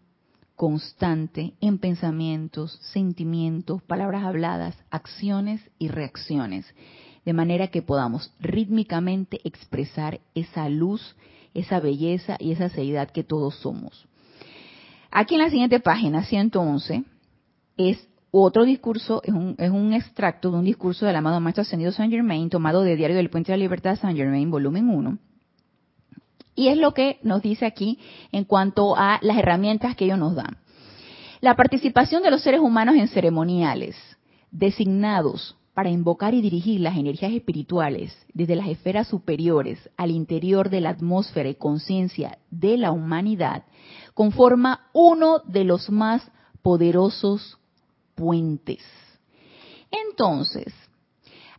constante en pensamientos, sentimientos, palabras habladas, acciones y reacciones, de manera que podamos rítmicamente expresar esa luz, esa belleza y esa seriedad que todos somos. Aquí en la siguiente página, 111, es otro discurso, es un, es un extracto de un discurso del amado Maestro Ascendido Saint Germain, tomado de Diario del Puente de la Libertad Saint Germain, volumen 1. Y es lo que nos dice aquí en cuanto a las herramientas que ellos nos dan. La participación de los seres humanos en ceremoniales designados para invocar y dirigir las energías espirituales desde las esferas superiores al interior de la atmósfera y conciencia de la humanidad conforma uno de los más poderosos puentes. Entonces,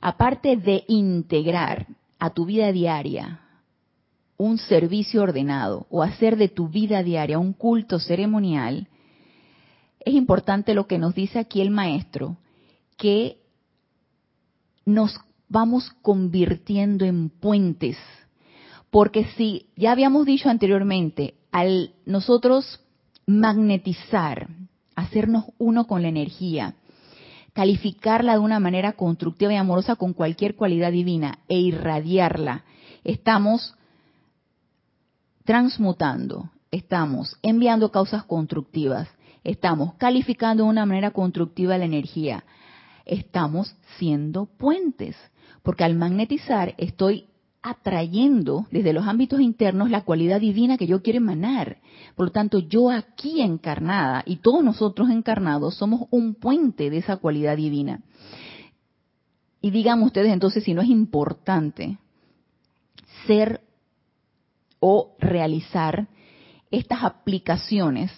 aparte de integrar a tu vida diaria un servicio ordenado o hacer de tu vida diaria un culto ceremonial, es importante lo que nos dice aquí el maestro, que nos vamos convirtiendo en puentes. Porque si ya habíamos dicho anteriormente, al nosotros magnetizar, hacernos uno con la energía, calificarla de una manera constructiva y amorosa con cualquier cualidad divina e irradiarla, estamos transmutando, estamos enviando causas constructivas, estamos calificando de una manera constructiva la energía, estamos siendo puentes, porque al magnetizar estoy atrayendo desde los ámbitos internos la cualidad divina que yo quiero emanar. Por lo tanto, yo aquí encarnada y todos nosotros encarnados somos un puente de esa cualidad divina. Y digan ustedes entonces si no es importante ser o realizar estas aplicaciones,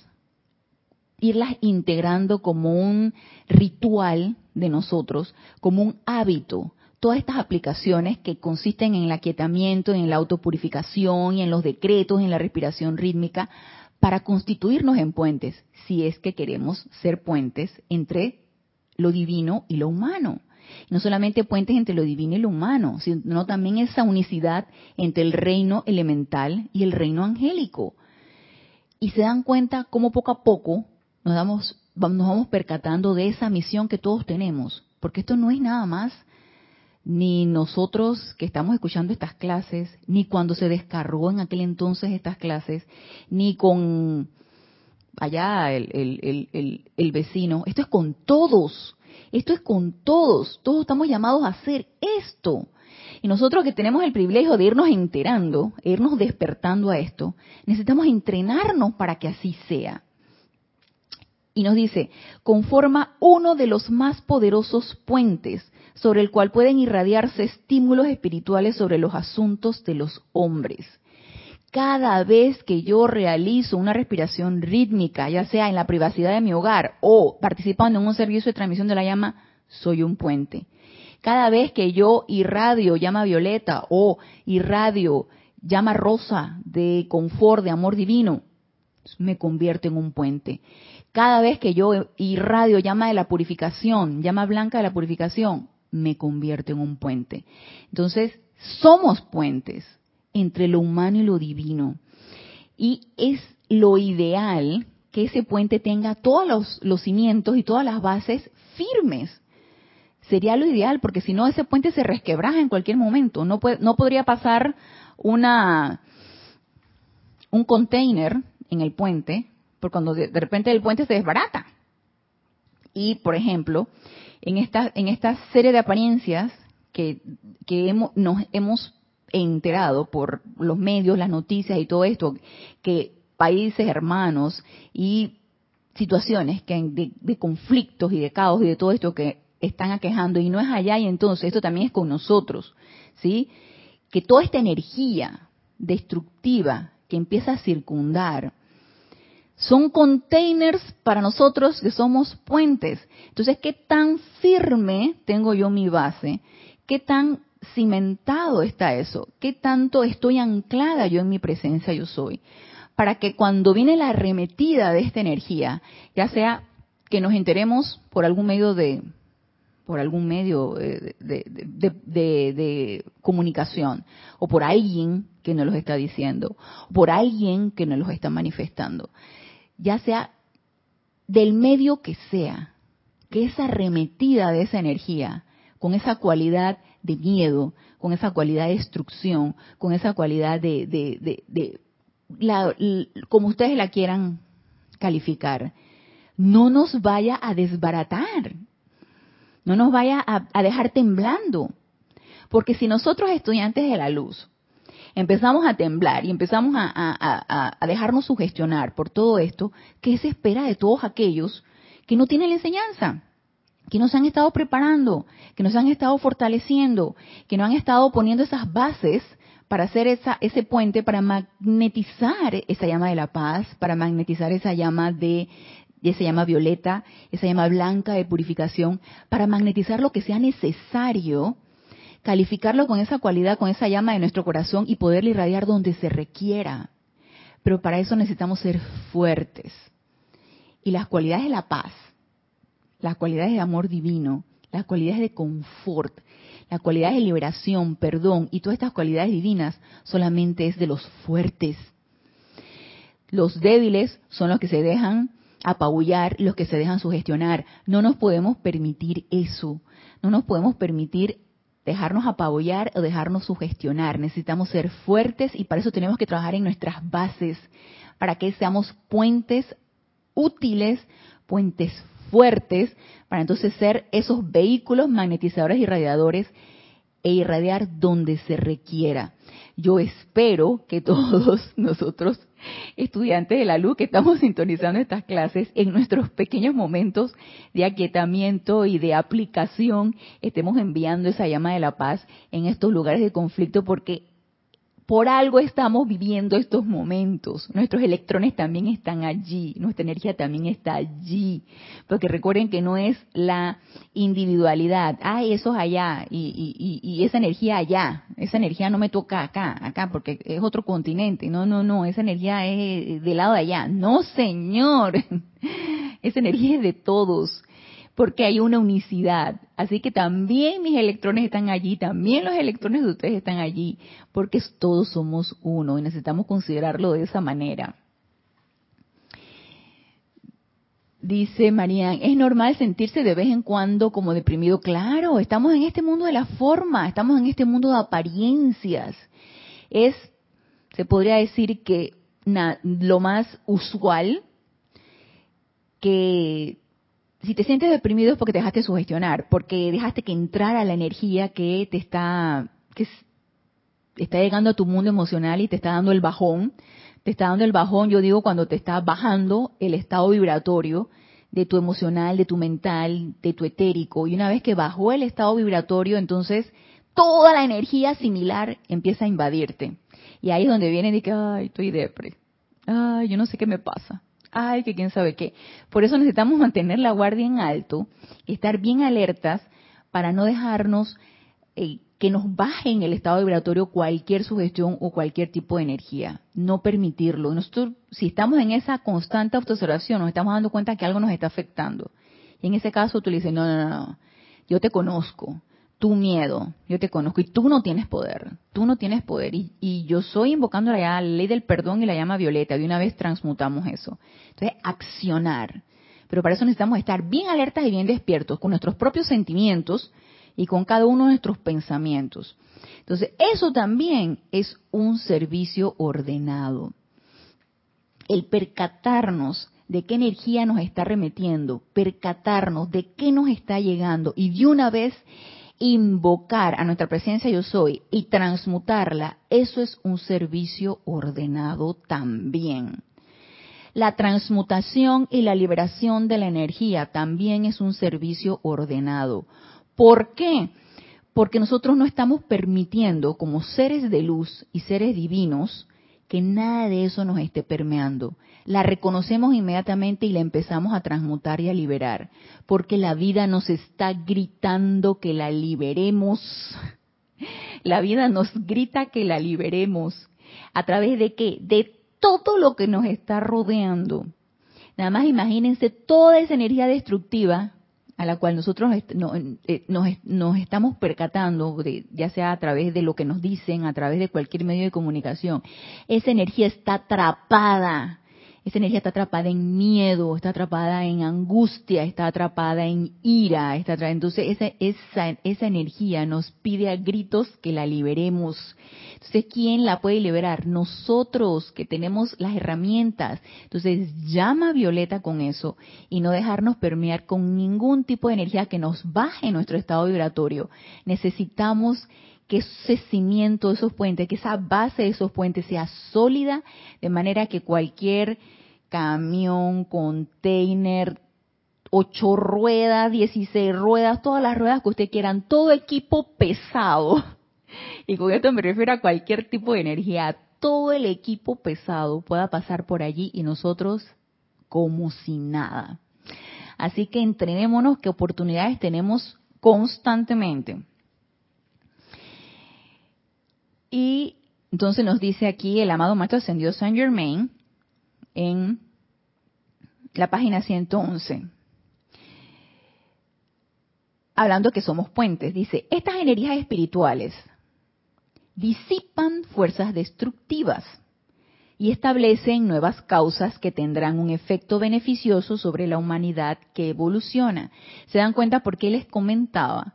irlas integrando como un ritual de nosotros, como un hábito todas estas aplicaciones que consisten en el aquietamiento, en la autopurificación y en los decretos, en la respiración rítmica, para constituirnos en puentes, si es que queremos ser puentes entre lo divino y lo humano. No solamente puentes entre lo divino y lo humano, sino también esa unicidad entre el reino elemental y el reino angélico. Y se dan cuenta cómo poco a poco nos, damos, nos vamos percatando de esa misión que todos tenemos, porque esto no es nada más ni nosotros que estamos escuchando estas clases, ni cuando se descargó en aquel entonces estas clases, ni con allá el, vecino. Esto es con todos. Esto es con todos. Todos estamos llamados a hacer esto. Y nosotros que tenemos el privilegio de irnos enterando, irnos despertando a esto, necesitamos entrenarnos para que así sea. Y nos dice, conforma uno de los más poderosos puentes sobre el cual pueden irradiarse estímulos espirituales sobre los asuntos de los hombres. Cada vez que yo realizo una respiración rítmica, ya sea en la privacidad de mi hogar o participando en un servicio de transmisión de la llama, soy un puente. Cada vez que yo irradio llama violeta o irradio llama rosa de confort, de amor divino, me convierto en un puente. Cada vez que yo irradio llama de la purificación, llama blanca de la purificación, me convierto en un puente. Entonces, somos puentes entre lo humano y lo divino. Y es lo ideal que ese puente tenga todos los, cimientos y todas las bases firmes. Sería lo ideal, porque si no, ese puente se resquebraja en cualquier momento. No, no podría pasar una, un container en el puente, cuando de repente el puente se desbarata. Y, por ejemplo, en esta, en esta serie de apariencias que, hemos, nos hemos enterado por los medios, las noticias y todo esto, que países hermanos y situaciones que de, conflictos y de caos y de todo esto que están aquejando y no es allá y entonces esto también es con nosotros, ¿sí? Que toda esta energía destructiva que empieza a circundar son containers para nosotros que somos puentes. Entonces, ¿qué tan firme tengo yo mi base? ¿Qué tan cimentado está eso? ¿Qué tanto estoy anclada yo en mi presencia yo soy? Para que cuando viene la arremetida de esta energía, ya sea que nos enteremos por algún medio de por algún medio eh, de, comunicación o por alguien que nos los está diciendo, por alguien que nos los está manifestando, ya sea del medio que sea, que esa arremetida de esa energía, con esa cualidad de miedo, con esa cualidad de destrucción, con esa cualidad de, de, como ustedes la quieran calificar, no nos vaya a desbaratar, no nos vaya a, dejar temblando. Porque si nosotros estudiantes de la luz empezamos a temblar y empezamos a, a, dejarnos sugestionar por todo esto, ¿qué se espera de todos aquellos que no tienen la enseñanza? que nos han estado preparando, que nos han estado fortaleciendo, que nos han estado poniendo esas bases para hacer esa, ese puente, para magnetizar esa llama de la paz, para magnetizar esa llama de, esa llama violeta, esa llama blanca de purificación, para magnetizar lo que sea necesario, calificarlo con esa cualidad, con esa llama de nuestro corazón y poderle irradiar donde se requiera. Pero para eso necesitamos ser fuertes. Y las cualidades de la paz, las cualidades de amor divino, las cualidades de confort, las cualidades de liberación, perdón y todas estas cualidades divinas solamente es de los fuertes. Los débiles son los que se dejan apabullar, los que se dejan sugestionar. No nos podemos permitir eso. No nos podemos permitir dejarnos apabullar o dejarnos sugestionar. Necesitamos ser fuertes y para eso tenemos que trabajar en nuestras bases, para que seamos puentes útiles, puentes fuertes, para entonces ser esos vehículos magnetizadores y radiadores e irradiar donde se requiera. Yo espero que todos nosotros, estudiantes de la luz, que estamos sintonizando estas clases, en nuestros pequeños momentos de aquietamiento y de aplicación, estemos enviando esa llama de la paz en estos lugares de conflicto, porque por algo estamos viviendo estos momentos. Nuestros electrones también están allí, nuestra energía también está allí. Porque recuerden que no es la individualidad, ah, eso es allá y, y, esa energía allá, esa energía no me toca acá, acá, porque es otro continente. No, no, no, esa energía es del lado de allá. No, señor, esa energía es de todos porque hay una unicidad. Así que también mis electrones están allí, también los electrones de ustedes están allí, porque todos somos uno y necesitamos considerarlo de esa manera. Dice Marían, es normal sentirse de vez en cuando como deprimido. Claro, estamos en este mundo de la forma, estamos en este mundo de apariencias. Es, se podría decir que lo más usual que si te sientes deprimido es porque te dejaste sugestionar, porque dejaste que entrara la energía que te está, que está llegando a tu mundo emocional y te está dando el bajón. Te está dando el bajón, yo digo, cuando te está bajando el estado vibratorio de tu emocional, de tu mental, de tu etérico. Y una vez que bajó el estado vibratorio, entonces toda la energía similar empieza a invadirte. Y ahí es donde viene y que, ay, estoy depre. Ay, yo no sé qué me pasa ay, que quién sabe qué. Por eso necesitamos mantener la guardia en alto, estar bien alertas para no dejarnos eh, que nos baje en el estado vibratorio cualquier sugestión o cualquier tipo de energía. No permitirlo. Nosotros, si estamos en esa constante autoobservación, nos estamos dando cuenta que algo nos está afectando. Y en ese caso tú le dices, no, no, no, yo te conozco, tu miedo, yo te conozco y tú no tienes poder, tú no tienes poder y, yo soy invocando la, ley del perdón y la llama violeta, de una vez transmutamos eso. Entonces, accionar. Pero para eso necesitamos estar bien alertas y bien despiertos con nuestros propios sentimientos y con cada uno de nuestros pensamientos. Entonces, eso también es un servicio ordenado. El percatarnos de qué energía nos está remetiendo, percatarnos de qué nos está llegando y de una vez invocar a nuestra presencia yo soy y transmutarla, eso es un servicio ordenado también. La transmutación y la liberación de la energía también es un servicio ordenado. ¿Por qué? Porque nosotros no estamos permitiendo como seres de luz y seres divinos que nada de eso nos esté permeando. La reconocemos inmediatamente y la empezamos a transmutar y a liberar, porque la vida nos está gritando que la liberemos. La vida nos grita que la liberemos. ¿A través de qué? De todo lo que nos está rodeando. Nada más imagínense toda esa energía destructiva a la cual nosotros eh, nos, estamos percatando, ya sea a través de lo que nos dicen, a través de cualquier medio de comunicación, esa energía está atrapada esa energía está atrapada en miedo, está atrapada en angustia, está atrapada en ira, está atrapada. entonces esa, esa, esa energía nos pide a gritos que la liberemos. Entonces, ¿quién la puede liberar? Nosotros que tenemos las herramientas. Entonces, llama a Violeta con eso y no dejarnos permear con ningún tipo de energía que nos baje nuestro estado vibratorio. Necesitamos que ese cimiento de esos puentes, que esa base de esos puentes sea sólida, de manera que cualquier camión, container, ocho ruedas, dieciséis ruedas, todas las ruedas que usted quieran, todo equipo pesado. Y con esto me refiero a cualquier tipo de energía, todo el equipo pesado pueda pasar por allí y nosotros como si nada. Así que entrenémonos qué oportunidades tenemos constantemente. Y entonces nos dice aquí el amado Maestro Ascendido Saint Germain en la página 111. Hablando que somos puentes, dice, estas energías espirituales disipan fuerzas destructivas y establecen nuevas causas que tendrán un efecto beneficioso sobre la humanidad que evoluciona. ¿Se dan cuenta por qué les comentaba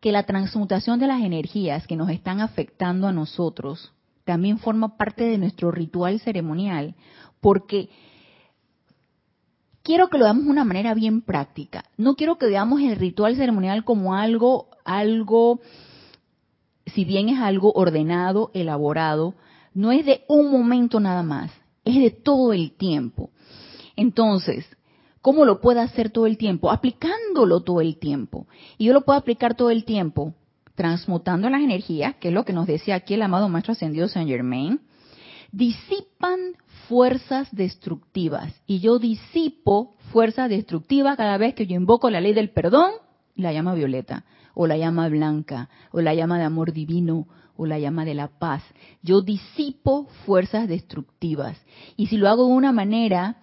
que la transmutación de las energías que nos están afectando a nosotros también forma parte de nuestro ritual ceremonial, porque quiero que lo veamos de una manera bien práctica. No quiero que veamos el ritual ceremonial como algo, algo, si bien es algo ordenado, elaborado, no es de un momento nada más, es de todo el tiempo. Entonces, ¿Cómo lo puedo hacer todo el tiempo? Aplicándolo todo el tiempo. Y yo lo puedo aplicar todo el tiempo transmutando las energías, que es lo que nos decía aquí el amado Maestro Ascendido Saint Germain, disipan fuerzas destructivas. Y yo disipo fuerzas destructivas cada vez que yo invoco la ley del perdón, la llama violeta, o la llama blanca, o la llama de amor divino, o la llama de la paz. Yo disipo fuerzas destructivas. Y si lo hago de una manera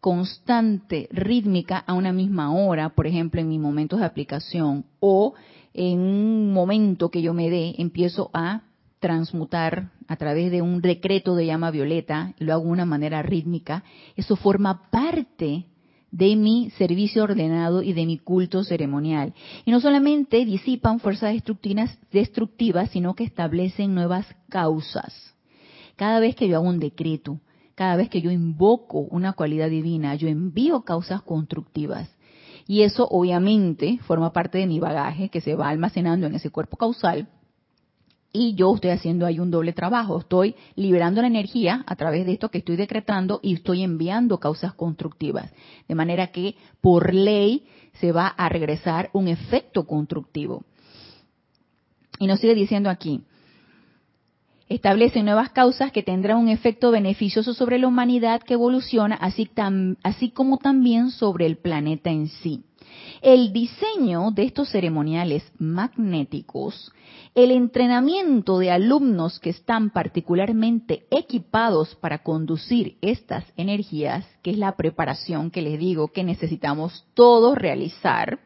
constante, rítmica, a una misma hora, por ejemplo, en mis momentos de aplicación, o en un momento que yo me dé, empiezo a transmutar a través de un decreto de llama violeta, lo hago de una manera rítmica, eso forma parte de mi servicio ordenado y de mi culto ceremonial. Y no solamente disipan fuerzas destructivas, sino que establecen nuevas causas. Cada vez que yo hago un decreto, cada vez que yo invoco una cualidad divina, yo envío causas constructivas. Y eso obviamente forma parte de mi bagaje que se va almacenando en ese cuerpo causal. Y yo estoy haciendo ahí un doble trabajo. Estoy liberando la energía a través de esto que estoy decretando y estoy enviando causas constructivas. De manera que por ley se va a regresar un efecto constructivo. Y nos sigue diciendo aquí, establecen nuevas causas que tendrán un efecto beneficioso sobre la humanidad que evoluciona, así, así como también sobre el planeta en sí. El diseño de estos ceremoniales magnéticos, el entrenamiento de alumnos que están particularmente equipados para conducir estas energías, que es la preparación que les digo que necesitamos todos realizar,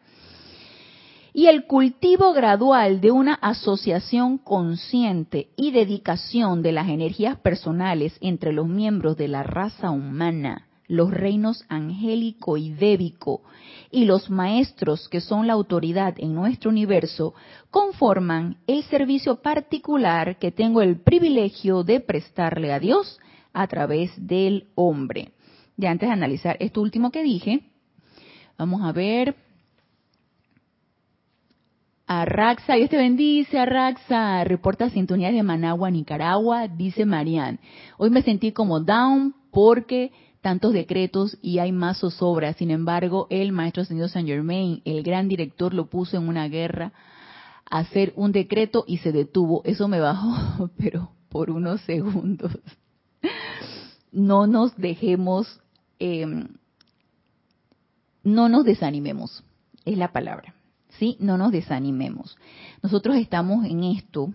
y el cultivo gradual de una asociación consciente y dedicación de las energías personales entre los miembros de la raza humana, los reinos angélico y débico y los maestros que son la autoridad en nuestro universo conforman el servicio particular que tengo el privilegio de prestarle a Dios a través del hombre. Ya antes de analizar esto último que dije, vamos a ver Arraxa, Dios te bendice, Arraxa. Reporta sintonía de Managua, Nicaragua, dice Marian. Hoy me sentí como down porque tantos decretos y hay más zozobra. Sin embargo, el maestro señor Saint Germain, el gran director, lo puso en una guerra a hacer un decreto y se detuvo. Eso me bajó, pero por unos segundos. no nos dejemos, em, no nos desanimemos, es la palabra, ¿sí? No nos desanimemos. Nosotros estamos en esto,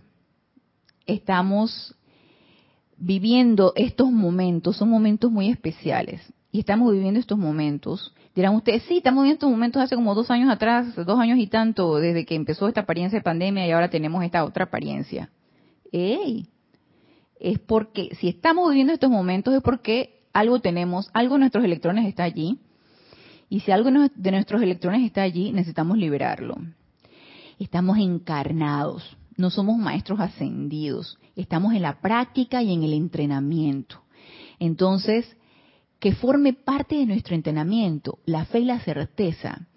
estamos viviendo estos momentos, son momentos muy especiales, y estamos viviendo estos momentos. Dirán ustedes, sí, estamos viviendo estos momentos hace como dos años atrás, dos años y tanto, desde que empezó esta apariencia de pandemia y ahora tenemos esta otra apariencia. ¡Ey! Es porque, si estamos viviendo estos momentos es porque algo tenemos, algo de nuestros electrones está allí, y si algo de nuestros electrones está allí, necesitamos liberarlo. Estamos encarnados, no somos maestros ascendidos, estamos en la práctica y en el entrenamiento. Entonces, que forme parte de nuestro entrenamiento la fe y la certeza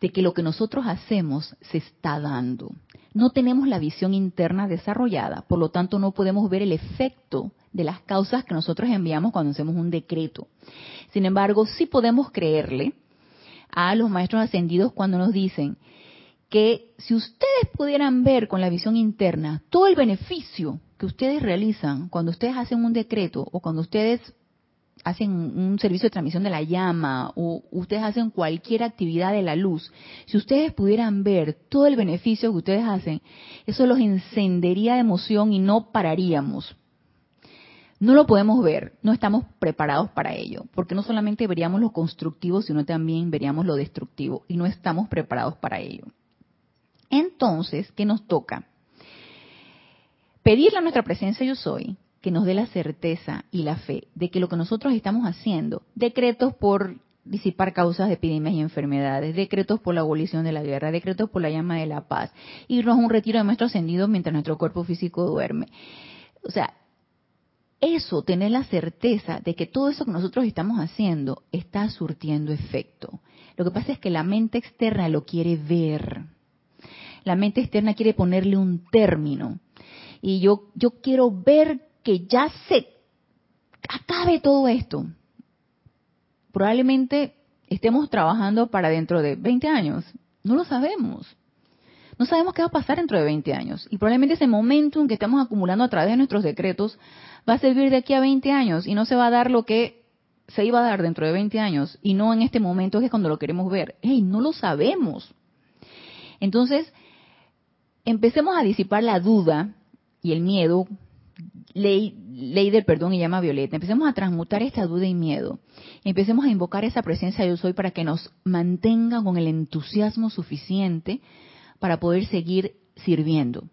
de que lo que nosotros hacemos se está dando. No tenemos la visión interna desarrollada, por lo tanto no podemos ver el efecto de las causas que nosotros enviamos cuando hacemos un decreto. Sin embargo, sí podemos creerle a los maestros ascendidos cuando nos dicen que si ustedes pudieran ver con la visión interna todo el beneficio que ustedes realizan cuando ustedes hacen un decreto o cuando ustedes hacen un servicio de transmisión de la llama o ustedes hacen cualquier actividad de la luz, si ustedes pudieran ver todo el beneficio que ustedes hacen, eso los encendería de emoción y no pararíamos. No lo podemos ver, no estamos preparados para ello, porque no solamente veríamos lo constructivo, sino también veríamos lo destructivo y no estamos preparados para ello. Entonces, ¿qué nos toca? Pedirle a nuestra presencia yo soy que nos dé la certeza y la fe de que lo que nosotros estamos haciendo, decretos por disipar causas de epidemias y enfermedades, decretos por la abolición de la guerra, decretos por la llama de la paz, irnos a un retiro de nuestro ascendido mientras nuestro cuerpo físico duerme. O sea, eso, tener la certeza de que todo eso que nosotros estamos haciendo está surtiendo efecto. Lo que pasa es que la mente externa lo quiere ver. La mente externa quiere ponerle un término. Y yo, yo quiero ver que ya se acabe todo esto. Probablemente estemos trabajando para dentro de 20 años. No lo sabemos. No sabemos qué va a pasar dentro de 20 años. Y probablemente ese momento en que estamos acumulando a través de nuestros decretos va a servir de aquí a 20 años y no se va a dar lo que se iba a dar dentro de 20 años y no en este momento que es cuando lo queremos ver. ¡Ey! No lo sabemos. Entonces, empecemos a disipar la duda y el miedo ley, ley del perdón y llama violeta. Empecemos a transmutar esta duda y miedo. Empecemos a invocar esa presencia de yo soy para que nos mantenga con el entusiasmo suficiente para poder seguir sirviendo.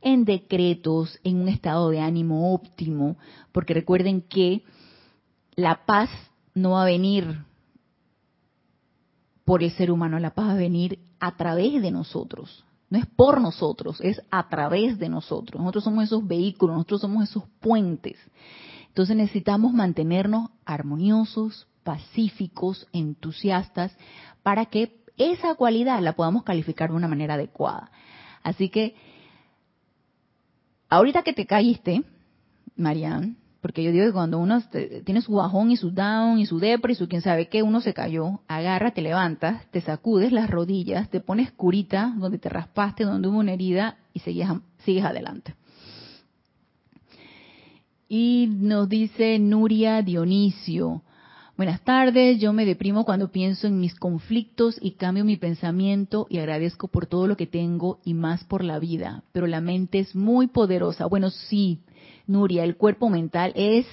En decretos, en un estado de ánimo óptimo, porque recuerden que la paz no va a venir por el ser humano, la paz va a venir a través de nosotros. No es por nosotros, es a través de nosotros. Nosotros somos esos vehículos, nosotros somos esos puentes. Entonces necesitamos mantenernos armoniosos, pacíficos, entusiastas, para que esa cualidad la podamos calificar de una manera adecuada. Así que, ahorita que te caíste, Marianne, porque yo digo que cuando uno tiene su bajón y su down y su depre y su quién sabe qué, uno se cayó, agarra, te levantas, te sacudes las rodillas, te pones curita donde te raspaste, donde hubo una herida y sigues, sigues adelante. Y nos dice Nuria Dionisio, buenas tardes, yo me deprimo cuando pienso en mis conflictos y cambio mi pensamiento y agradezco por todo lo que tengo y más por la vida, pero la mente es muy poderosa. Bueno, sí, Nuria, el cuerpo mental es,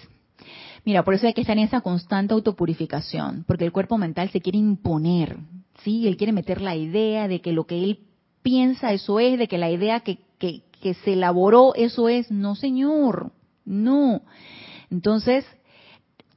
mira, por eso hay que estar en esa constante autopurificación, porque el cuerpo mental se quiere imponer, ¿sí? Él quiere meter la idea de que lo que él piensa eso es, de que la idea que, que, que se elaboró eso es, no señor, no. Entonces,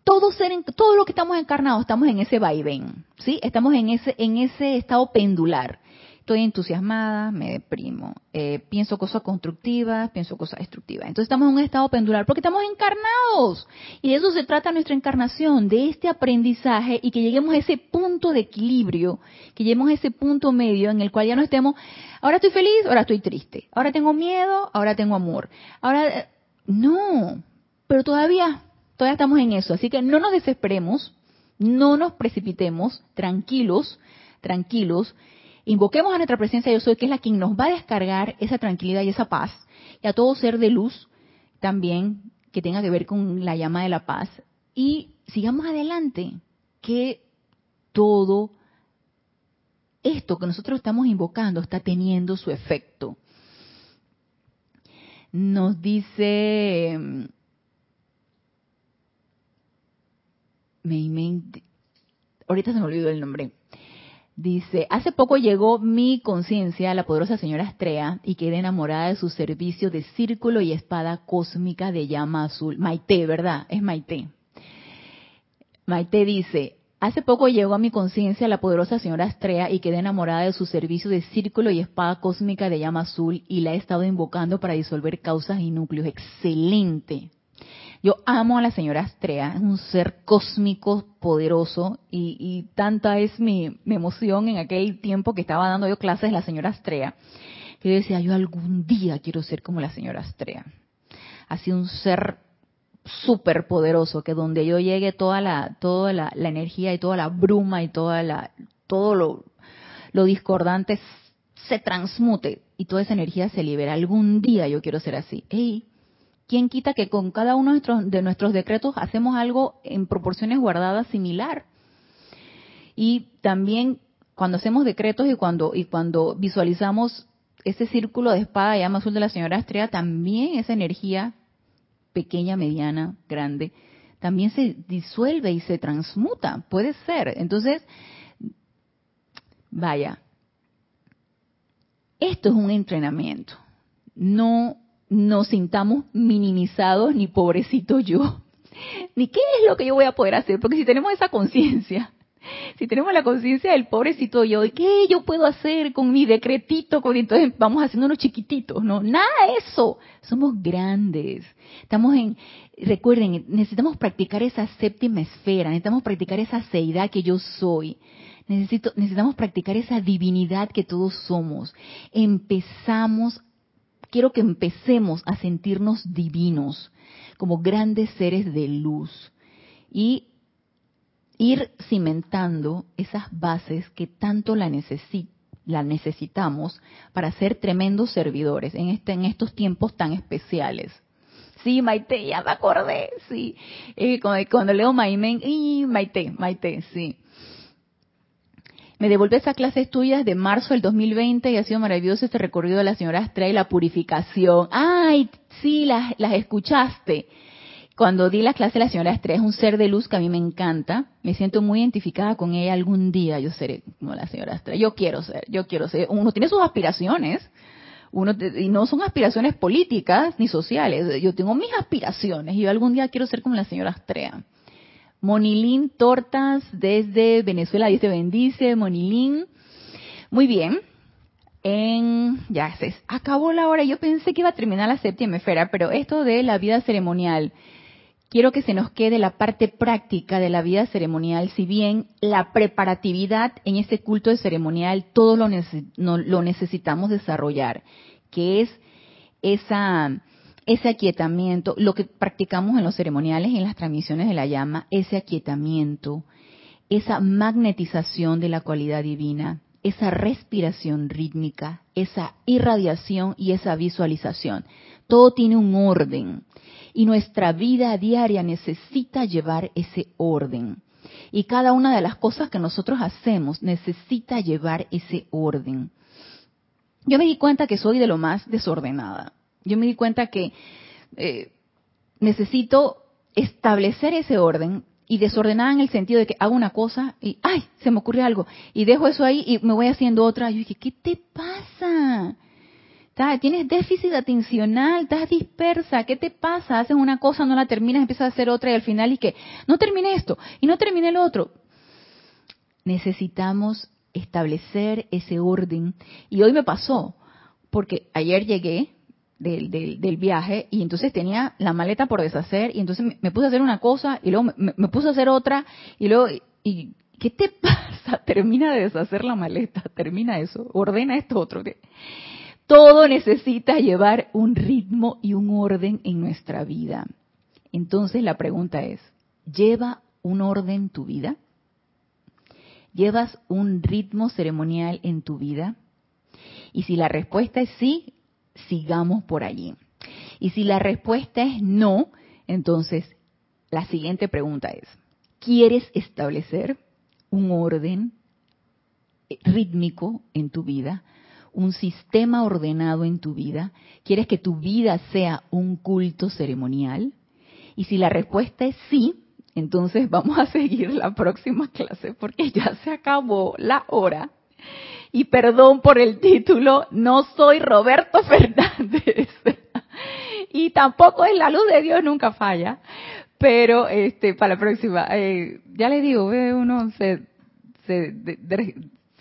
todo ser, todo lo que estamos encarnados, estamos en ese vaivén, ¿sí? Estamos en ese, en ese estado pendular estoy entusiasmada, me deprimo, eh, pienso cosas constructivas, pienso cosas destructivas. Entonces estamos en un estado pendular porque estamos encarnados. Y de eso se trata nuestra encarnación, de este aprendizaje y que lleguemos a ese punto de equilibrio, que lleguemos a ese punto medio en el cual ya no estemos, ahora estoy feliz, ahora estoy triste, ahora tengo miedo, ahora tengo amor. Ahora, no, pero todavía, todavía estamos en eso. Así que no nos desesperemos, no nos precipitemos, tranquilos, tranquilos Invoquemos a nuestra presencia yo soy, que es la quien nos va a descargar esa tranquilidad y esa paz, y a todo ser de luz también que tenga que ver con la llama de la paz, y sigamos adelante, que todo esto que nosotros estamos invocando está teniendo su efecto. Nos dice ahorita se me olvidó el nombre. Dice, hace poco llegó mi conciencia a la poderosa señora Astrea y quedé enamorada de su servicio de círculo y espada cósmica de llama azul. Maite, ¿verdad? Es Maite. Maite dice, hace poco llegó a mi conciencia la poderosa señora Astrea y quedé enamorada de su servicio de círculo y espada cósmica de llama azul y la he estado invocando para disolver causas y núcleos. Excelente. Yo amo a la señora Astrea, es un ser cósmico poderoso y, tanta es mi, emoción en aquel tiempo que estaba dando yo clases de la señora Astrea, que yo decía, yo algún día quiero ser como la señora Astrea. Sido un ser súper poderoso, que donde yo llegue toda la, toda la, energía y toda la bruma y toda la, todo lo, lo discordante se transmute y toda esa energía se libera. Algún día yo quiero ser así. Ey, ¿quién quita que con cada uno de nuestros, decretos hacemos algo en proporciones guardadas similar? Y también cuando hacemos decretos y cuando, y cuando visualizamos ese círculo de espada llama azul de la señora Estrella, también esa energía pequeña, mediana, grande, también se disuelve y se transmuta. Puede ser. Entonces, vaya, esto es un entrenamiento. No nos sintamos minimizados ni pobrecito yo, ni qué es lo que yo voy a poder hacer, porque si tenemos esa conciencia, si tenemos la conciencia del pobrecito yo, ¿qué yo puedo hacer con mi decretito? Con, entonces vamos haciendo unos chiquititos, no, nada de eso. Somos grandes. Estamos en, recuerden, necesitamos practicar esa séptima esfera, necesitamos practicar esa seidad que yo soy. Necesito, necesitamos practicar esa divinidad que todos somos. Empezamos quiero que empecemos a sentirnos divinos, como grandes seres de luz, y ir cimentando esas bases que tanto la, necesitamos para ser tremendos servidores en, este, en estos tiempos tan especiales. Sí, Maite, ya me acordé, sí. Eh, cuando, leo Maimen, y Maite, Maite, sí. Me devolví a clases tuyas de marzo del 2020 y ha sido maravilloso este recorrido de la señora Astrea y la purificación. Ay, sí, las, las escuchaste. Cuando di la clase de la señora Astrea es un ser de luz que a mí me encanta. Me siento muy identificada con ella. Algún día yo seré como la señora Astrea. Yo quiero ser, yo quiero ser. Uno tiene sus aspiraciones. Uno y no son aspiraciones políticas ni sociales. Yo tengo mis aspiraciones y yo algún día quiero ser como la señora Astrea. Monilín Tortas desde Venezuela, Dios te bendice, Monilín. Muy bien. En, ya se acabó la hora. Yo pensé que iba a terminar la séptima esfera, pero esto de la vida ceremonial, quiero que se nos quede la parte práctica de la vida ceremonial, si bien la preparatividad en ese culto de ceremonial todos lo, lo necesitamos desarrollar, que es esa ese aquietamiento, lo que practicamos en los ceremoniales, en las transmisiones de la llama, ese aquietamiento, esa magnetización de la cualidad divina, esa respiración rítmica, esa irradiación y esa visualización. Todo tiene un orden y nuestra vida diaria necesita llevar ese orden. Y cada una de las cosas que nosotros hacemos necesita llevar ese orden. Yo me di cuenta que soy de lo más desordenada yo me di cuenta que eh, necesito establecer ese orden y desordenada en el sentido de que hago una cosa y ¡ay! se me ocurre algo y dejo eso ahí y me voy haciendo otra. Yo dije, ¿qué te pasa? Tienes déficit atencional, estás dispersa, ¿qué te pasa? Haces una cosa, no la terminas, empiezas a hacer otra y al final y que no termine esto y no termine el otro. Necesitamos establecer ese orden. Y hoy me pasó, porque ayer llegué del, viaje y entonces tenía la maleta por deshacer y entonces me, puse a hacer una cosa y luego me, puse a hacer otra y luego, y, ¿qué te pasa? Termina de deshacer la maleta, termina eso, ordena esto otro. Todo necesita llevar un ritmo y un orden en nuestra vida. Entonces la pregunta es, ¿lleva un orden tu vida? ¿Llevas un ritmo ceremonial en tu vida? Y si la respuesta es sí, sigamos por allí. Y si la respuesta es no, entonces la siguiente pregunta es, ¿quieres establecer un orden rítmico en tu vida? un sistema ordenado en tu vida? ¿Quieres que tu vida sea un culto ceremonial? Y si la respuesta es sí, entonces vamos a seguir la próxima clase porque ya se acabó la hora. Y perdón por el título, no soy Roberto Fernández. y tampoco es la luz de Dios nunca falla. Pero este para la próxima, eh, ya le digo, uno se, se,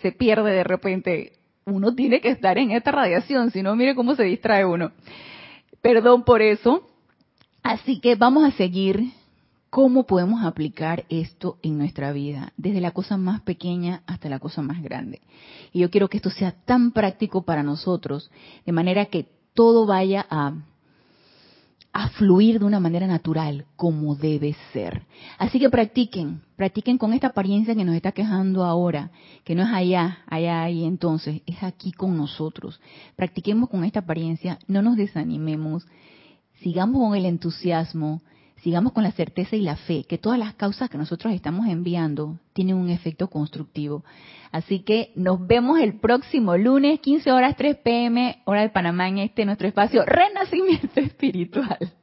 se pierde de repente. Uno tiene que estar en esta radiación, si no, mire cómo se distrae uno. Perdón por eso. Así que vamos a seguir cómo podemos aplicar esto en nuestra vida, desde la cosa más pequeña hasta la cosa más grande. Y yo quiero que esto sea tan práctico para nosotros, de manera que todo vaya a, fluir de una manera natural, como debe ser. Así que practiquen, practiquen con esta apariencia que nos está quejando ahora, que no es allá, allá y entonces, es aquí con nosotros. Practiquemos con esta apariencia, no nos desanimemos, sigamos con el entusiasmo, sigamos con la certeza y la fe que todas las causas que nosotros estamos enviando tienen un efecto constructivo. Así que nos vemos el próximo lunes, 15 horas 3 pm, hora de Panamá, en este nuestro espacio Renacimiento Espiritual.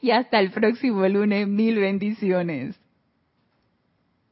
Y hasta el próximo lunes, mil bendiciones.